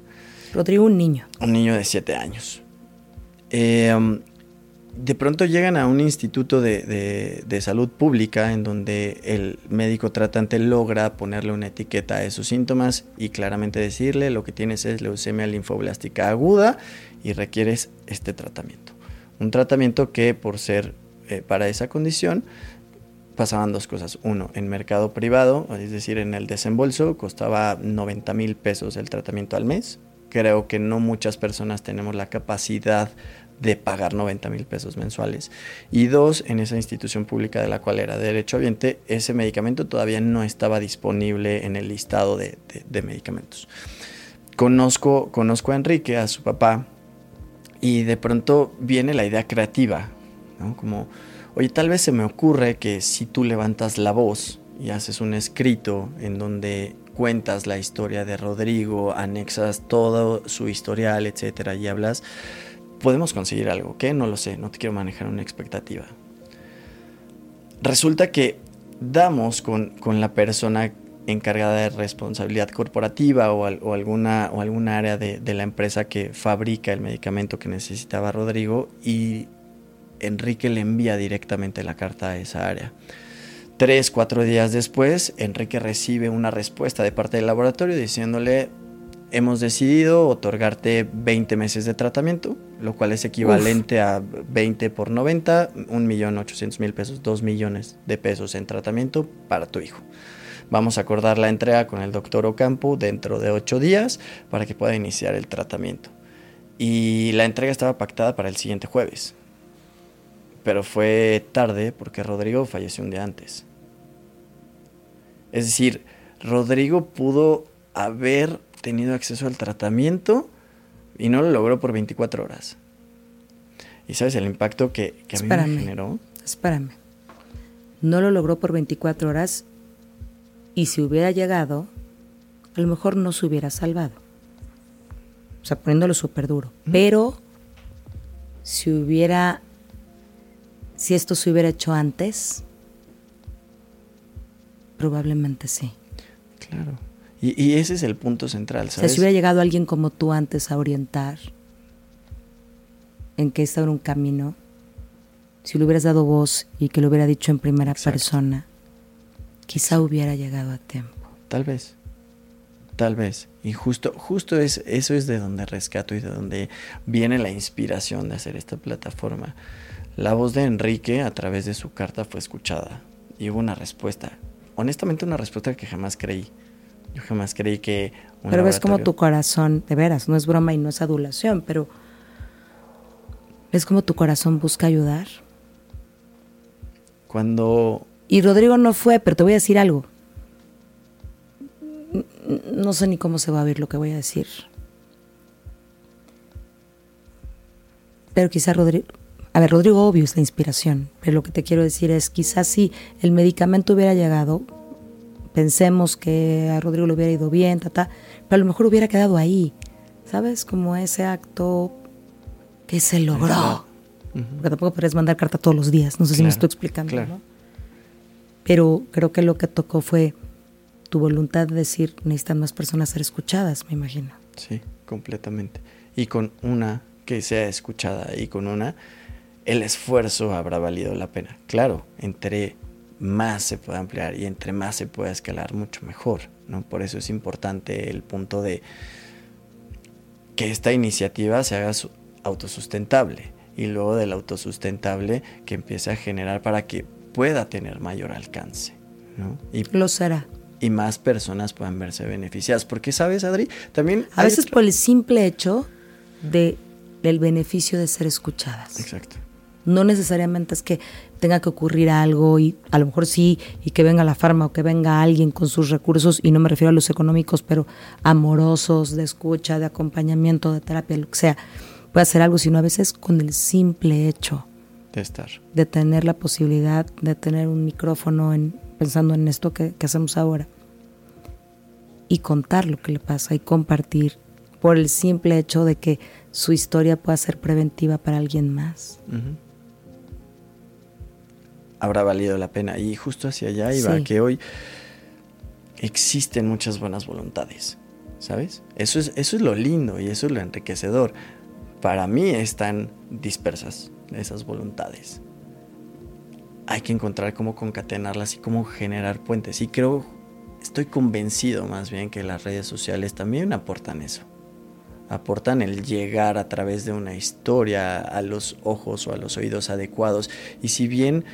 Rodrigo, un niño. Un niño de siete años. Eh, um, de pronto llegan a un instituto de, de, salud pública en donde el médico tratante logra ponerle una etiqueta a esos síntomas y claramente decirle lo que tienes es leucemia linfoblástica aguda y requieres este tratamiento. Un tratamiento que por ser eh, para esa condición pasaban dos cosas. Uno, en mercado privado, es decir, en el desembolso, costaba 90 mil pesos el tratamiento al mes. Creo que no muchas personas tenemos la capacidad de pagar 90 mil pesos mensuales. Y dos, en esa institución pública de la cual era derecho derechohabiente, ese medicamento todavía no estaba disponible en el listado de, de, medicamentos. Conozco, conozco a Enrique, a su papá, y de pronto viene la idea creativa. Como, oye, tal vez se me ocurre que si tú levantas la voz y haces un escrito en donde cuentas la historia de Rodrigo, anexas todo su historial, etcétera, y hablas podemos conseguir algo, ¿qué? No lo sé, no te quiero manejar una expectativa. Resulta que damos con, la persona encargada de responsabilidad corporativa o, alguna, o alguna área de, de, la empresa que fabrica el medicamento que necesitaba Rodrigo y Enrique le envía directamente la carta a esa área. Tres, cuatro días después, Enrique recibe una respuesta de parte del laboratorio diciéndole, hemos decidido otorgarte 20 meses de tratamiento, lo cual es equivalente a 20 por 90, 1.800.000 pesos, 2 millones de pesos en tratamiento para tu hijo. Vamos a acordar la entrega con el doctor Ocampo dentro de 8 días para que pueda iniciar el tratamiento. Y la entrega estaba pactada para el siguiente jueves. Pero fue tarde porque Rodrigo falleció un día antes. Es decir, Rodrigo pudo haber tenido acceso al tratamiento y no lo logró por 24 horas. ¿Y sabes el impacto que, que a mí me generó? Espérame. No lo logró por 24 horas y si hubiera llegado, a lo mejor no se hubiera salvado. O sea, poniéndolo súper duro. Pero si hubiera, si esto se hubiera hecho antes, probablemente sí. Claro. Y, ese es el punto central, ¿sabes? si hubiera llegado alguien como tú antes a orientar en que estaba en un camino, si le hubieras dado voz y que lo hubiera dicho en primera persona, quizá hubiera llegado a tiempo. Tal vez, tal vez. Y justo, justo es, eso es de donde rescato y de donde viene la inspiración de hacer esta plataforma. La voz de Enrique a través de su carta fue escuchada y hubo una respuesta. Honestamente una respuesta que jamás creí. Yo jamás creí que... pero ves como tu corazón, de veras, no es broma y no es adulación, pero ves como tu corazón busca ayudar. Cuando... Y Rodrigo no fue, pero te voy a decir algo. No sé ni cómo se va a ver lo que voy a decir. Pero quizá Rodrigo... A ver, Rodrigo obvio es la inspiración, pero lo que te quiero decir es, quizás si el medicamento hubiera llegado, pensemos que a Rodrigo le hubiera ido bien, ta, pero a lo mejor hubiera quedado ahí, ¿sabes? Como ese acto que se logró. Porque tampoco podrías mandar carta todos los días, no sé si me estoy explicando, ¿no? Pero creo que lo que tocó fue tu voluntad de decir, necesitan más personas ser escuchadas, me imagino. Sí, completamente. Y con una que sea escuchada y con una, el esfuerzo habrá valido la pena. Claro, entre más se puede ampliar y entre más se puede escalar, mucho mejor. ¿no? Por eso es importante el punto de que esta iniciativa se haga autosustentable y luego del autosustentable que empiece a generar para que pueda tener mayor alcance. ¿no? Y, Lo será. Y más personas puedan verse beneficiadas. Porque, ¿sabes, Adri? También... A veces por el simple hecho de, del beneficio de ser escuchadas. Exacto. No necesariamente es que tenga que ocurrir algo y a lo mejor sí, y que venga la farma o que venga alguien con sus recursos, y no me refiero a los económicos, pero amorosos, de escucha, de acompañamiento, de terapia, lo que sea, puede hacer algo, sino a veces con el simple hecho de estar. De tener la posibilidad de tener un micrófono en, pensando en esto que, hacemos ahora. Y contar lo que le pasa y compartir por el simple hecho de que su historia pueda ser preventiva para alguien más. Habrá valido la pena. Y justo hacia allá iba, que hoy existen muchas buenas voluntades, ¿sabes? Eso es, eso es lo lindo y eso es lo enriquecedor. Para mí están dispersas esas voluntades. Hay que encontrar cómo concatenarlas y cómo generar puentes. Y creo, estoy convencido más bien que las redes sociales también aportan eso. Aportan el llegar a través de una historia a los ojos o a los oídos adecuados. Y si bien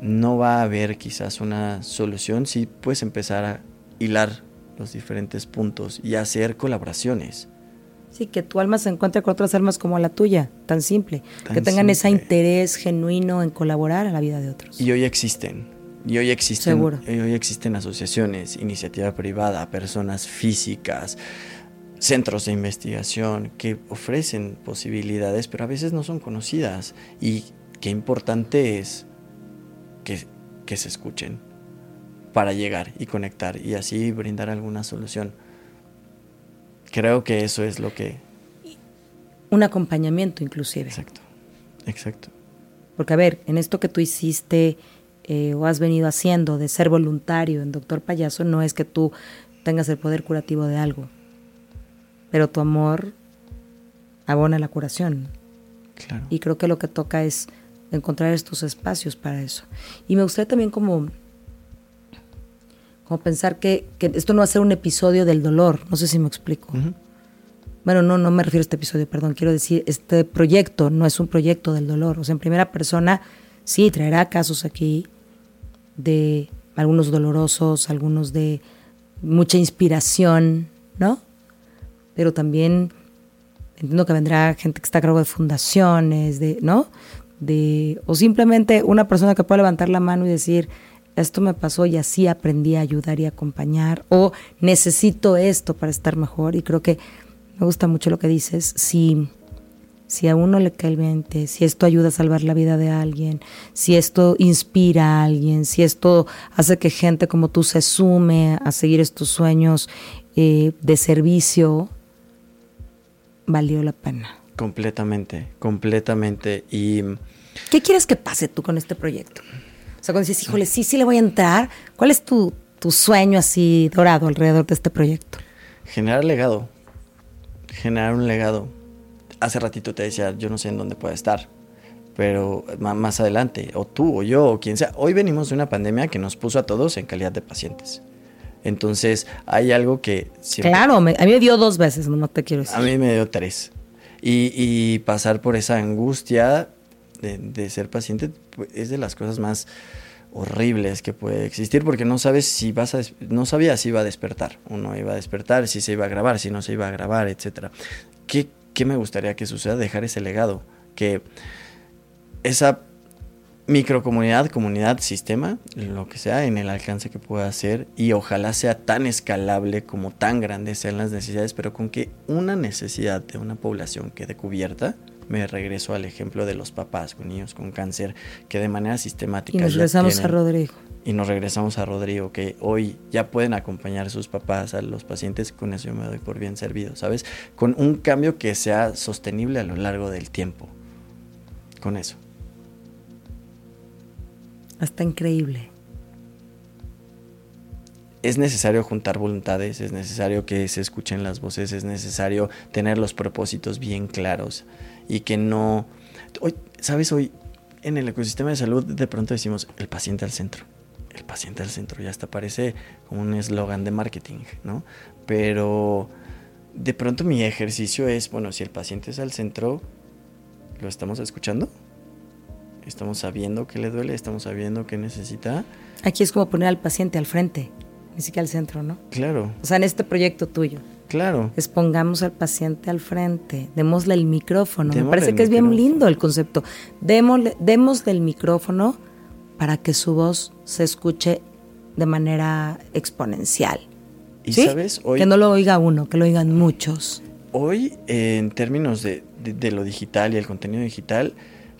no va a haber quizás una solución, sí puedes empezar a hilar los diferentes puntos y hacer colaboraciones. Sí, que tu alma se encuentre con otras almas como la tuya, tan simple. que tengan ese interés genuino en colaborar a la vida de otros. Y hoy existen. Y hoy existen, Y hoy existen asociaciones, iniciativa privada, personas físicas, centros de investigación que ofrecen posibilidades, pero a veces no son conocidas. Y qué importante es que, que se escuchen para llegar y conectar y así brindar alguna solución. Creo que eso es lo que... Un acompañamiento inclusive. Exacto, exacto. Porque a ver, en esto que tú hiciste eh, o has venido haciendo de ser voluntario en Doctor Payaso, no es que tú tengas el poder curativo de algo, pero tu amor abona la curación. Claro. Y creo que lo que toca es encontrar estos espacios para eso. Y me gustaría también como como pensar que, esto no va a ser un episodio del dolor, no sé si me explico. Bueno, no, no me refiero a este episodio, perdón, quiero decir, este proyecto no es un proyecto del dolor, o sea, en primera persona sí traerá casos aquí de algunos dolorosos, algunos de mucha inspiración, ¿no? Pero también entiendo que vendrá gente que está a cargo de fundaciones, de, ¿no? De, o simplemente una persona que pueda levantar la mano y decir, esto me pasó y así aprendí a ayudar y acompañar, o necesito esto para estar mejor. Y creo que me gusta mucho lo que dices. Si, si a uno le cae el 20, si esto ayuda a salvar la vida de alguien, si esto inspira a alguien, si esto hace que gente como tú se sume a seguir estos sueños eh, de servicio, valió la pena. Completamente, completamente. Y. ¿Qué quieres que pase tú con este proyecto? Sea, cuando dices, híjole, sí, sí le voy a entrar, ¿cuál es tu, sueño así dorado alrededor de este proyecto? Generar legado. Generar un legado. Hace ratito te decía, yo no sé en dónde puede estar, pero más adelante, o tú o yo o quien sea, hoy venimos de una pandemia que nos puso a todos en calidad de pacientes. Entonces, hay algo que... Claro, a mí me dio dos veces, no te quiero decir. A mí me dio tres. Y, pasar por esa angustia de, de, ser paciente es de las cosas más horribles que puede existir porque no sabes si vas a no sabía si iba a despertar o no iba a despertar, si se iba a grabar, si no se iba a grabar, etcétera. ¿Qué, ¿Qué me gustaría que suceda? Dejar ese legado, que esa microcomunidad, comunidad, sistema, lo que sea, en el alcance que pueda hacer y ojalá sea tan escalable como tan grandes sean las necesidades, pero con que una necesidad de una población quede cubierta, me regreso al ejemplo de los papás con niños con cáncer que de manera sistemática... Y nos regresamos a Rodrigo. Y nos regresamos a Rodrigo, que hoy ya pueden acompañar a sus papás, a los pacientes, con eso yo me doy por bien servido, ¿sabes? Con un cambio que sea sostenible a lo largo del tiempo. Con eso. Está increíble. es necesario juntar voluntades, es necesario que se escuchen las voces, es necesario tener los propósitos bien claros y que no... Hoy, ¿Sabes? Hoy en el ecosistema de salud de pronto decimos el paciente al centro. El paciente al centro, ya hasta parece como un eslogan de marketing, ¿no? Pero de pronto mi ejercicio es, bueno, si el paciente es al centro, ¿lo estamos escuchando? ¿Estamos sabiendo qué le duele? ¿Estamos sabiendo qué necesita? Aquí es como poner al paciente al frente, ni siquiera al centro, ¿no? Claro. O sea, en este proyecto tuyo. Claro. Es pongamos al paciente al frente, démosle el micrófono. Me parece que es bien lindo el concepto. Démosle, démosle el micrófono para que su voz se escuche de manera exponencial. Y sabes, hoy. Que no lo oiga uno, que lo oigan muchos. Hoy, en términos de, de lo digital y el contenido digital,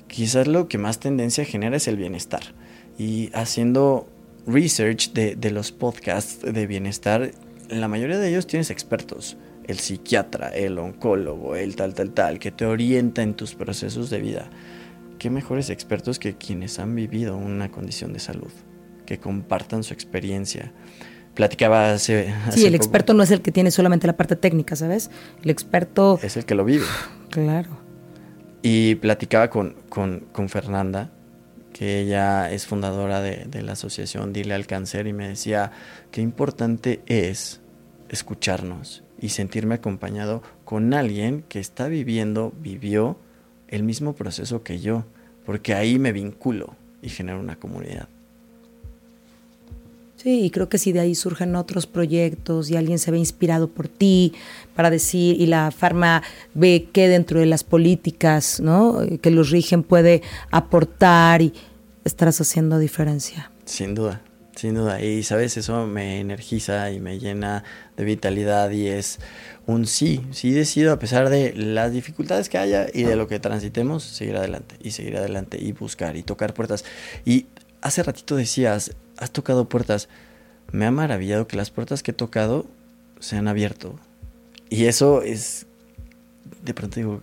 quizás lo que más tendencia genera es el bienestar. Y haciendo research de, de, los podcasts de bienestar, la mayoría de ellos tienes expertos. El psiquiatra, el oncólogo, el tal, tal, tal, que te orienta en tus procesos de vida. ¿Qué mejores expertos que quienes han vivido una condición de salud? Que compartan su experiencia. Platicaba hace... sí, el experto no es el que tiene solamente la parte técnica, ¿sabes? El experto... Es el que lo vive. Claro. Y platicaba con, con, con Fernanda, que ella es fundadora de, la asociación Dile al Cáncer, y me decía qué importante es escucharnos y sentirme acompañado con alguien que está viviendo, vivió el mismo proceso que yo, porque ahí me vinculo y genero una comunidad. Sí, y creo que si de ahí surgen otros proyectos y alguien se ve inspirado por ti para decir, y la farma ve que dentro de las políticas ¿no? que los rigen puede aportar y estarás haciendo diferencia. Sin duda, sin duda. Y sabes, eso me energiza y me llena de vitalidad y es un sí, sí decido a pesar de las dificultades que haya y de lo que transitemos, seguir adelante y seguir adelante y buscar y tocar puertas. Y hace ratito decías, has tocado puertas. Me ha maravillado que las puertas que he tocado se han abierto. Y eso es, de pronto digo,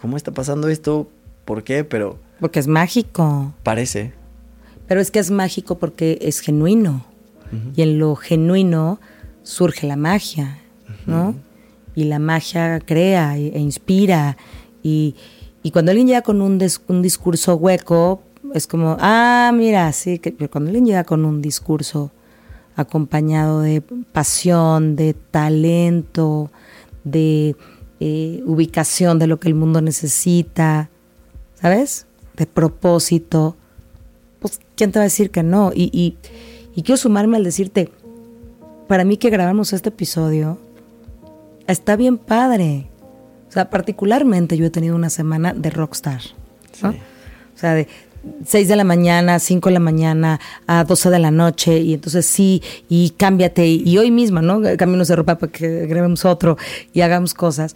¿cómo está pasando esto? ¿Por qué? Pero... Porque es mágico. Parece. Pero es que es mágico porque es genuino. Uh -huh. Y en lo genuino surge la magia, ¿no? Uh -huh. Y la magia crea e, inspira. Y, y cuando alguien llega con un, un discurso hueco, es como, ah, mira, sí, que cuando alguien llega con un discurso acompañado de pasión, de talento, de eh, ubicación de lo que el mundo necesita, ¿sabes? De propósito, pues, ¿quién te va a decir que no? Y, y, y quiero sumarme al decirte, para mí que grabamos este episodio, está bien padre. O sea, particularmente yo he tenido una semana de rockstar. ¿no? Sí. O sea, de 6 de la mañana, 5 de la mañana, a 12 de la noche, y entonces sí, y cámbiate, y, y hoy mismo, ¿no? Cambiamos de ropa para que grabemos otro y hagamos cosas.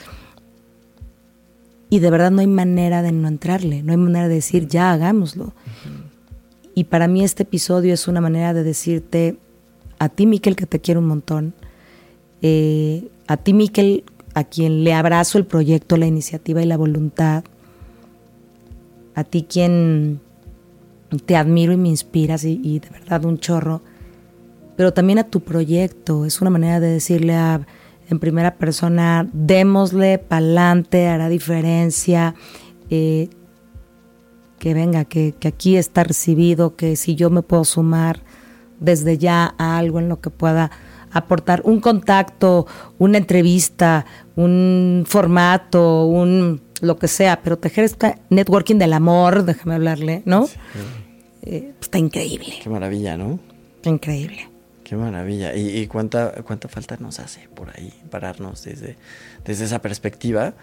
Y de verdad no hay manera de no entrarle, no hay manera de decir, ya hagámoslo. Uh -huh. Y para mí este episodio es una manera de decirte, a ti, Miquel, que te quiero un montón, eh, a ti, Miquel, a quien le abrazo el proyecto, la iniciativa y la voluntad, a ti quien te admiro y me inspiras y, de verdad un chorro, pero también a tu proyecto. Es una manera de decirle a, en primera persona, démosle pa'lante, hará diferencia, eh, que venga, que, aquí está recibido, que si yo me puedo sumar desde ya a algo en lo que pueda aportar un contacto, una entrevista, un formato, un lo que sea, pero tejer este networking del amor, déjame hablarle, ¿no? Sí. Eh, está increíble. Qué maravilla, ¿no? Qué increíble. Qué maravilla. ¿Y, y cuánta, cuánta falta nos hace por ahí pararnos desde, desde esa perspectiva?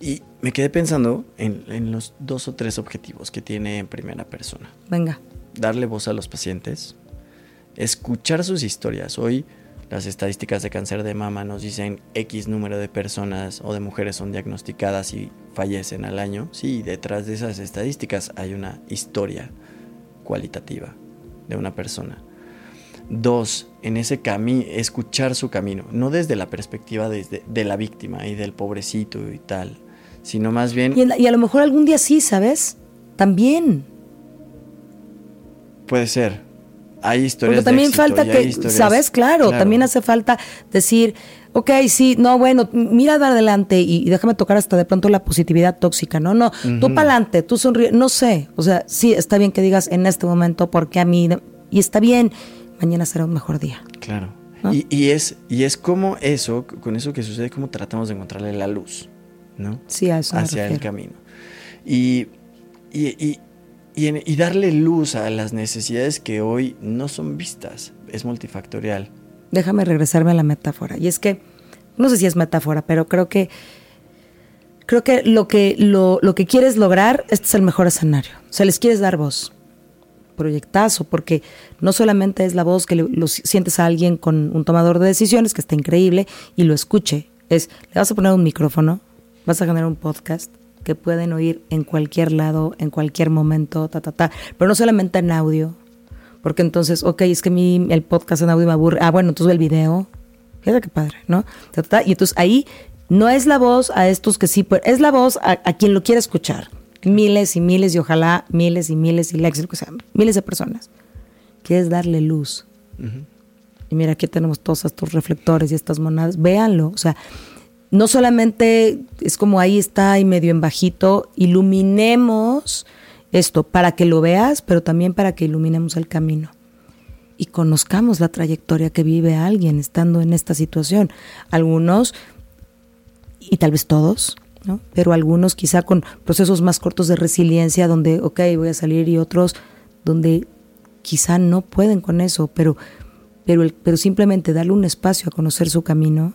Y me quedé pensando en, en los dos o tres objetivos que tiene en primera persona. Venga. Darle voz a los pacientes, escuchar sus historias. Hoy las estadísticas de cáncer de mama nos dicen X número de personas o de mujeres son diagnosticadas y fallecen al año. Sí, detrás de esas estadísticas hay una historia cualitativa de una persona. Dos, en ese camino, escuchar su camino, no desde la perspectiva desde, de la víctima y del pobrecito y tal, sino más bien... Y, la, y a lo mejor algún día sí, ¿sabes? También. Puede ser, hay historias Porque también de éxito falta que, ¿sabes? Claro, Claro. también hace falta decir, ok, sí, no, bueno, mira de adelante y, y déjame tocar hasta de pronto la positividad tóxica, ¿no? No, tú para adelante, tú sonríe, no sé, o sea, sí, está bien que digas en este momento porque a mí, y está bien, mañana será un mejor día. Claro. ¿No? Y, y es, y es como eso, con eso que sucede, como tratamos de encontrarle la luz, ¿no? Sí, a eso Hacia el camino. Y, y, y, y darle luz a las necesidades que hoy no son vistas es multifactorial. Déjame regresarme a la metáfora. Y es que, no sé si es metáfora, pero creo que creo que lo que lo, lo que quieres lograr, este es el mejor escenario. O sea, les quieres dar voz. Proyectazo, porque no solamente es la voz que sientes a alguien con un tomador de decisiones, que está increíble, y lo escuche. Es, le vas a poner un micrófono, vas a generar un podcast que pueden oír en cualquier lado, en cualquier momento, ta, ta, ta. Pero no solamente en audio, porque entonces, ok, es que mí el podcast en audio me aburre. Ah, bueno, entonces el video. Fíjate qué padre, ¿no? Y entonces ahí no es la voz a estos que sí, es la voz a, a quien lo quiere escuchar. Miles y miles y ojalá miles y miles y likes, que sea, miles de personas. Que es darle luz. Y mira, aquí tenemos todos estos reflectores y estas monadas. Véanlo. O sea, no solamente es como ahí está y medio en bajito, iluminemos esto para que lo veas, pero también para que iluminemos el camino y conozcamos la trayectoria que vive alguien estando en esta situación. Algunos, y tal vez todos, ¿no? pero algunos quizá con procesos más cortos de resiliencia donde, ok, voy a salir y otros donde quizá no pueden con eso, pero, pero, el, pero simplemente darle un espacio a conocer su camino,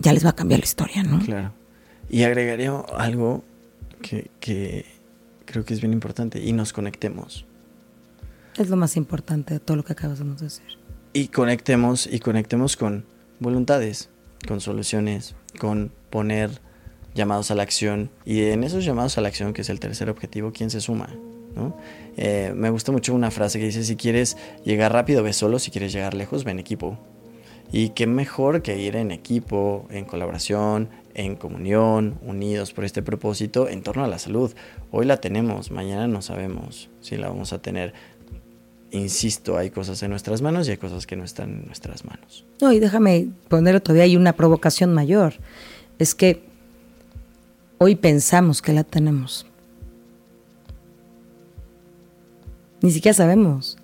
ya les va a cambiar la historia, ¿no? Claro. Y agregaría algo que, que creo que es bien importante, y nos conectemos. Es lo más importante de todo lo que acabas de decir. Y conectemos, y conectemos con voluntades, con soluciones, con poner llamados a la acción. Y en esos llamados a la acción, que es el tercer objetivo, ¿quién se suma? ¿No? Eh, me gusta mucho una frase que dice, si quieres llegar rápido, ve solo, si quieres llegar lejos, ve en equipo. Y qué mejor que ir en equipo, en colaboración, en comunión, unidos por este propósito en torno a la salud. Hoy la tenemos, mañana no sabemos si la vamos a tener. Insisto, hay cosas en nuestras manos y hay cosas que no están en nuestras manos. No, y déjame poner todavía hay una provocación mayor. Es que hoy pensamos que la tenemos. Ni siquiera sabemos.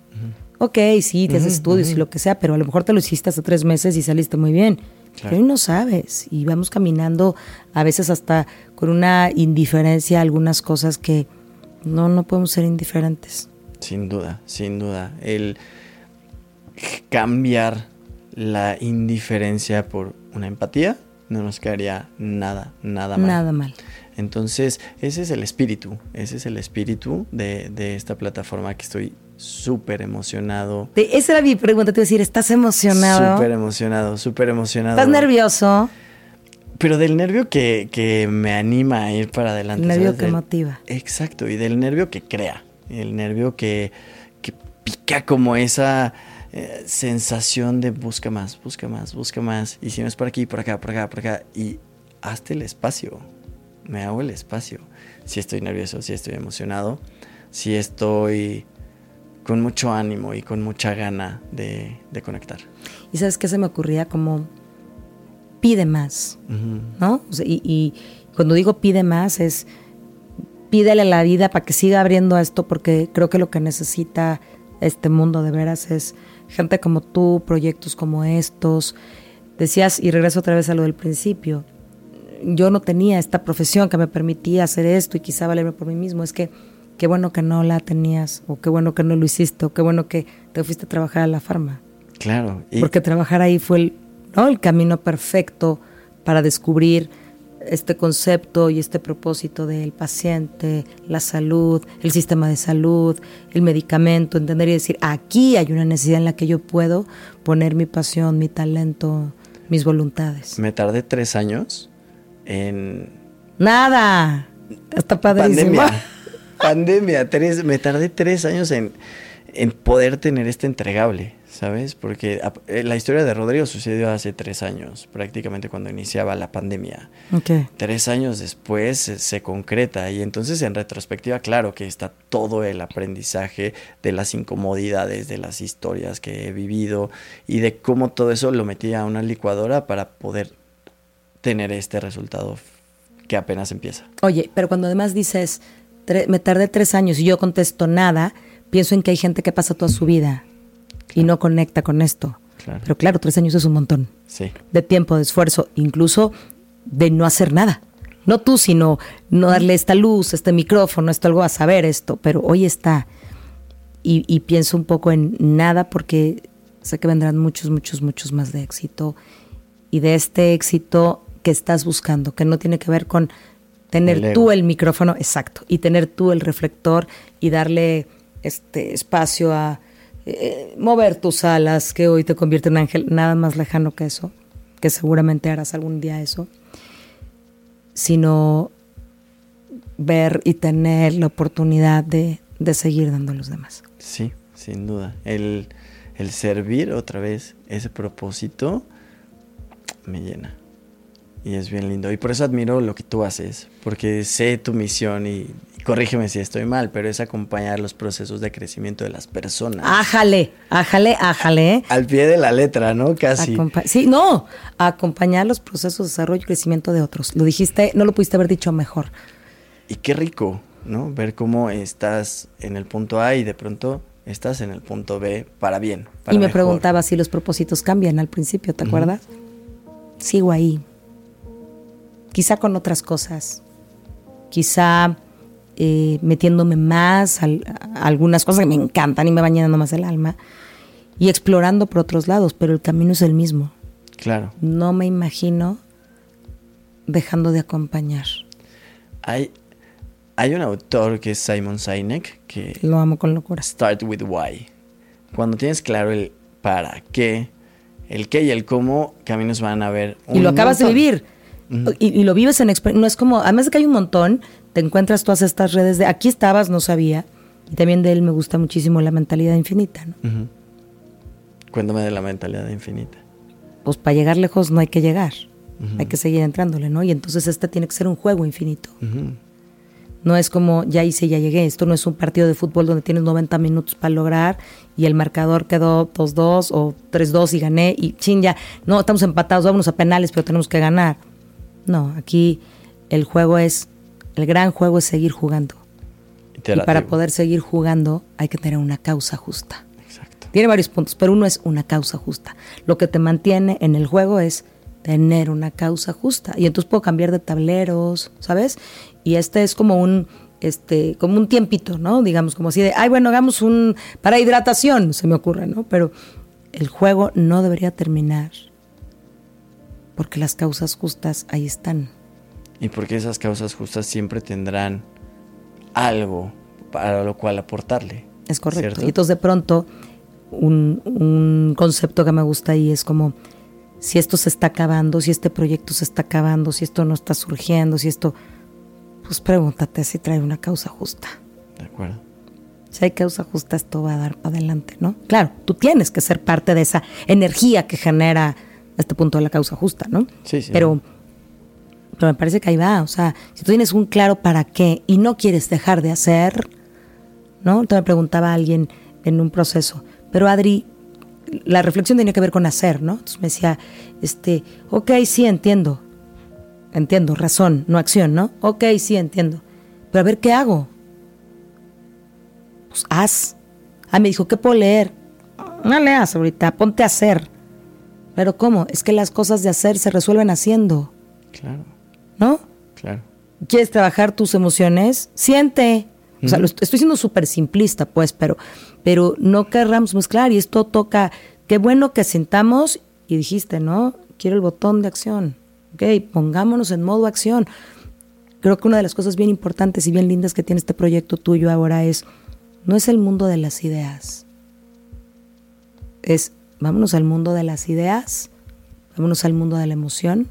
Ok, sí, te haces estudios y lo que sea, pero a lo mejor te lo hiciste hace tres meses y saliste muy bien. Claro. Pero hoy no sabes. Y vamos caminando a veces hasta con una indiferencia a algunas cosas que no, no podemos ser indiferentes. Sin duda, sin duda. El cambiar la indiferencia por una empatía no nos quedaría nada, nada mal. Nada mal. Entonces, ese es el espíritu, ese es el espíritu de, de esta plataforma que estoy súper emocionado. Esa era mi pregunta, te iba a decir, ¿estás emocionado? Súper emocionado, súper emocionado. ¿Estás nervioso? Pero del nervio que, que me anima a ir para adelante. El nervio ¿sabes? que Del- motiva. Exacto, y del nervio que crea, el nervio que, que pica como esa eh, sensación de busca más, busca más, busca más, y si no es por aquí, por acá, por acá, por acá, y hazte el espacio, me hago el espacio, si estoy nervioso, si estoy emocionado, si estoy con mucho ánimo y con mucha gana de, de conectar. Y sabes qué se me ocurría como pide más. ¿no? O sea, y, y cuando digo pide más es pídele a la vida para que siga abriendo esto porque creo que lo que necesita este mundo de veras es gente como tú, proyectos como estos. Decías, y regreso otra vez a lo del principio, yo no tenía esta profesión que me permitía hacer esto y quizá valerme por mí mismo. Es que qué bueno que no la tenías, o qué bueno que no lo hiciste, o qué bueno que te fuiste a trabajar a la farma. Claro, y, Porque trabajar ahí fue el, ¿no? el camino perfecto para descubrir este concepto y este propósito del paciente, la salud, el sistema de salud, el medicamento, entender y decir, aquí hay una necesidad en la que yo puedo poner mi pasión, mi talento, mis voluntades. me tardé tres años en Nada. Está padrísimo. Pandemia. Pandemia. Tres, me tardé tres años en, en poder tener este entregable, ¿sabes? Porque eh, la historia de Rodrigo sucedió hace tres años, prácticamente cuando iniciaba la pandemia. Okay. Tres años después se, concreta y entonces en retrospectiva, claro que está todo el aprendizaje de las incomodidades, de las historias que he vivido y de cómo todo eso lo metí a una licuadora para poder tener este resultado que apenas empieza. Oye, pero cuando además dices, me tardé tres años y yo contesto nada, pienso en que hay gente que pasa toda su vida y no conecta con esto. Pero claro, tres años es un montón sí. de tiempo, de esfuerzo, incluso de no hacer nada. No tú, sino no darle esta luz, este micrófono, esto algo a saber esto, pero hoy está. Y, pienso un poco en nada porque sé que vendrán muchos, muchos, muchos más de éxito. Y de este éxito que estás buscando, que no tiene que ver con tener tú el micrófono, exacto, y tener tú el reflector y darle este espacio a eh, mover tus alas, que hoy te convierte en ángel, nada más lejano que eso, que seguramente harás algún día eso, sino ver y tener la oportunidad de, seguir dando a los demás. Sí, sin duda. El, el servir otra vez ese propósito me llena. Y es bien lindo. Y por eso admiro lo que tú haces, porque sé tu misión y, corrígeme si estoy mal, pero es acompañar los procesos de crecimiento de las personas. Ájale, ájale, ájale. Al pie de la letra, ¿no? Casi. sí, no, acompañar los procesos de desarrollo y crecimiento de otros. Lo dijiste, no lo pudiste haber dicho mejor. Y qué rico, ¿no? Ver cómo estás en el punto A y de pronto estás en el punto B para bien. y me preguntaba si los propósitos cambian al principio, ¿te acuerdas? Sigo ahí quizá con otras cosas, quizá eh, metiéndome más a, algunas cosas que me encantan y me van llenando más el alma y explorando por otros lados, pero el camino es el mismo. Claro. No me imagino dejando de acompañar. Hay, hay un autor que es Simon Sinek que... Lo amo con locura. Start with why. Cuando tienes claro el para qué, el qué y el cómo, caminos van a ver. y lo acabas de vivir y, lo vives en no es como, además de que hay un montón, te encuentras todas estas redes de aquí estabas, no sabía. Y también de él me gusta muchísimo la mentalidad infinita, ¿no? Cuéntame de la mentalidad infinita. Pues para llegar lejos no hay que llegar, hay que seguir entrándole, ¿no? Y entonces este tiene que ser un juego infinito. No es como ya hice, ya llegué. Esto no es un partido de fútbol donde tienes 90 minutos para lograr y el marcador quedó 2-2 o 3-2 y gané y chin, ya. No, estamos empatados, vámonos a penales, pero tenemos que ganar. No, aquí el juego es, el gran juego es seguir jugando. Y para poder seguir jugando hay que tener una causa justa. Exacto. Tiene varios puntos, pero uno es una causa justa. Lo que te mantiene en el juego es tener una causa justa. Y entonces puedo cambiar de tableros, ¿sabes? Y este es como un, este, como un tiempito, ¿no? Digamos, como así de, ay, bueno, hagamos un, para hidratación, se me ocurre, ¿no? Pero el juego no debería terminar porque las causas justas ahí están. Y porque esas causas justas siempre tendrán algo para lo cual aportarle. Es correcto. Y entonces de pronto un, un, concepto que me gusta ahí es como si esto se está acabando, si este proyecto se está acabando, si esto no está surgiendo, si esto, pues pregúntate si trae una causa justa. De acuerdo. Si hay causa justa, esto va a dar para adelante, ¿no? Claro, tú tienes que ser parte de esa energía que genera este punto de la causa justa, ¿no? Sí, sí. Pero, pero me parece que ahí va. O sea, si tú tienes un claro para qué y no quieres dejar de hacer, ¿no? Entonces me preguntaba alguien en un proceso, pero Adri, la reflexión tenía que ver con hacer, ¿no? Entonces me decía, este, ok, sí, entiendo. Entiendo, razón, no acción, ¿no? Ok, sí, entiendo. Pero a ver, ¿qué hago? Pues haz. Ah, me dijo, ¿qué puedo leer? No leas ahorita, ponte a hacer. Pero ¿cómo? Es que las cosas de hacer se resuelven haciendo. Claro. ¿No? Claro. ¿Quieres trabajar tus emociones? Siente. O sea, lo estoy siendo súper simplista, pues, pero, pero no querramos mezclar y esto toca, qué bueno que sintamos y dijiste, ¿no? Quiero el botón de acción. Ok, pongámonos en modo acción. Creo que una de las cosas bien importantes y bien lindas que tiene este proyecto tuyo ahora es, no es el mundo de las ideas, es vámonos al mundo de las ideas, vámonos al mundo de la emoción,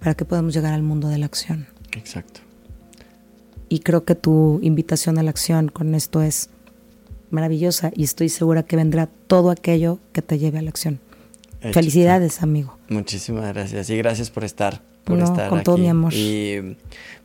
para que podamos llegar al mundo de la acción. Exacto. Y creo que tu invitación a la acción con esto es, maravillosa y estoy segura que vendrá todo aquello que te lleve a la acción. Felicidades, amigo. Muchísimas gracias y gracias por estar, por No, estar con aquí todo mi amor. y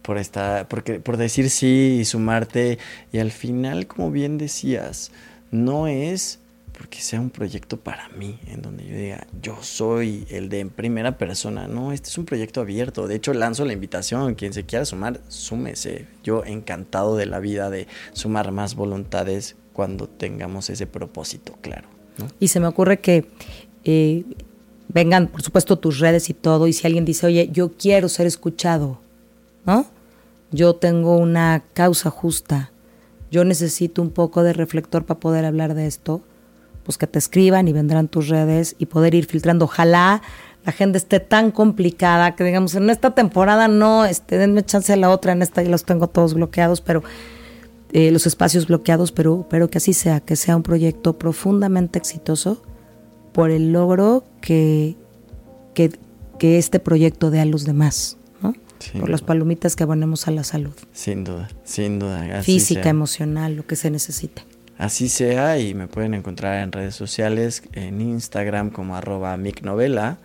por estar, porque por decir sí y sumarte y al final, como bien decías, no es porque sea un proyecto para mí, en donde yo diga, yo soy el de en primera persona. No, este es un proyecto abierto. De hecho, lanzo la invitación. Quien se quiera sumar, súmese. Yo encantado de la vida de sumar más voluntades cuando tengamos ese propósito claro. Y se me ocurre que eh, vengan, por supuesto, tus redes y todo, y si alguien dice, oye, yo quiero ser escuchado, ¿no? Yo tengo una causa justa, yo necesito un poco de reflector para poder hablar de esto, pues que te escriban y vendrán tus redes y poder ir filtrando. Ojalá la gente esté tan complicada que digamos, en esta temporada no, este, denme chance a la otra, en esta ya los tengo todos bloqueados, pero eh, los espacios bloqueados, pero, pero que así sea, que sea un proyecto profundamente exitoso por el logro que, que, que este proyecto dé a los demás, ¿no? Por las palomitas que abonemos a la salud, Sin duda, sin duda. física, sea. emocional, lo que se necesite. Así sea y me pueden encontrar en redes sociales, en Instagram como arroba micnovela.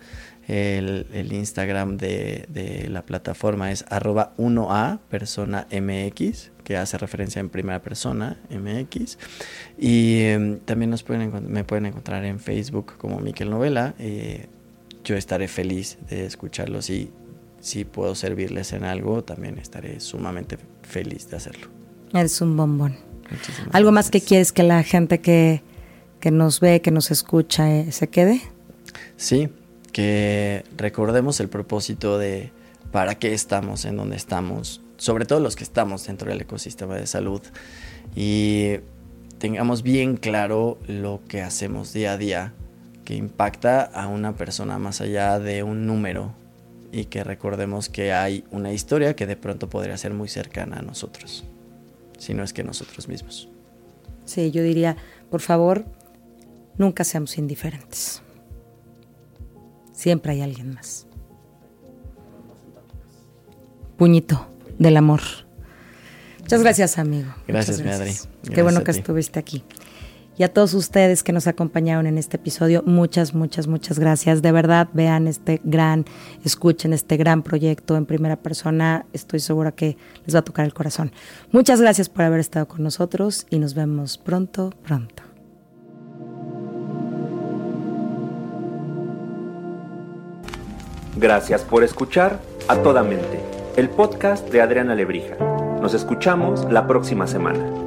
El, el Instagram de, de la plataforma es arroba 1A persona MX, que hace referencia en primera persona MX. Y em, también nos pueden, me pueden encontrar en Facebook como Miquel Novela. eh, yo estaré feliz de escucharlos y si puedo servirles en algo, también estaré sumamente feliz de hacerlo. Eres un bombón. Muchísimas ¿Algo más que quieres que la gente que, que nos ve, que nos escucha, eh, se quede? Sí, que recordemos el propósito de para qué estamos en donde estamos, sobre todo los que estamos dentro del ecosistema de salud y tengamos bien claro lo que hacemos día a día que impacta a una persona más allá de un número y que recordemos que hay una historia que de pronto podría ser muy cercana a nosotros, si no es que nosotros mismos. Sí, yo diría, por favor, nunca seamos indiferentes. Siempre hay alguien más. Puñito del amor. Muchas gracias, amigo. Gracias, Muchas Adri. Qué bueno que estuviste aquí. Y a todos ustedes que nos acompañaron en este episodio, muchas, muchas, muchas gracias. De verdad, vean este gran, escuchen este gran proyecto en primera persona. Estoy segura que les va a tocar el corazón. Muchas gracias por haber estado con nosotros y nos vemos pronto, pronto. Gracias por escuchar A Toda Mente, el podcast de Adriana Lebrija. Nos escuchamos la próxima semana.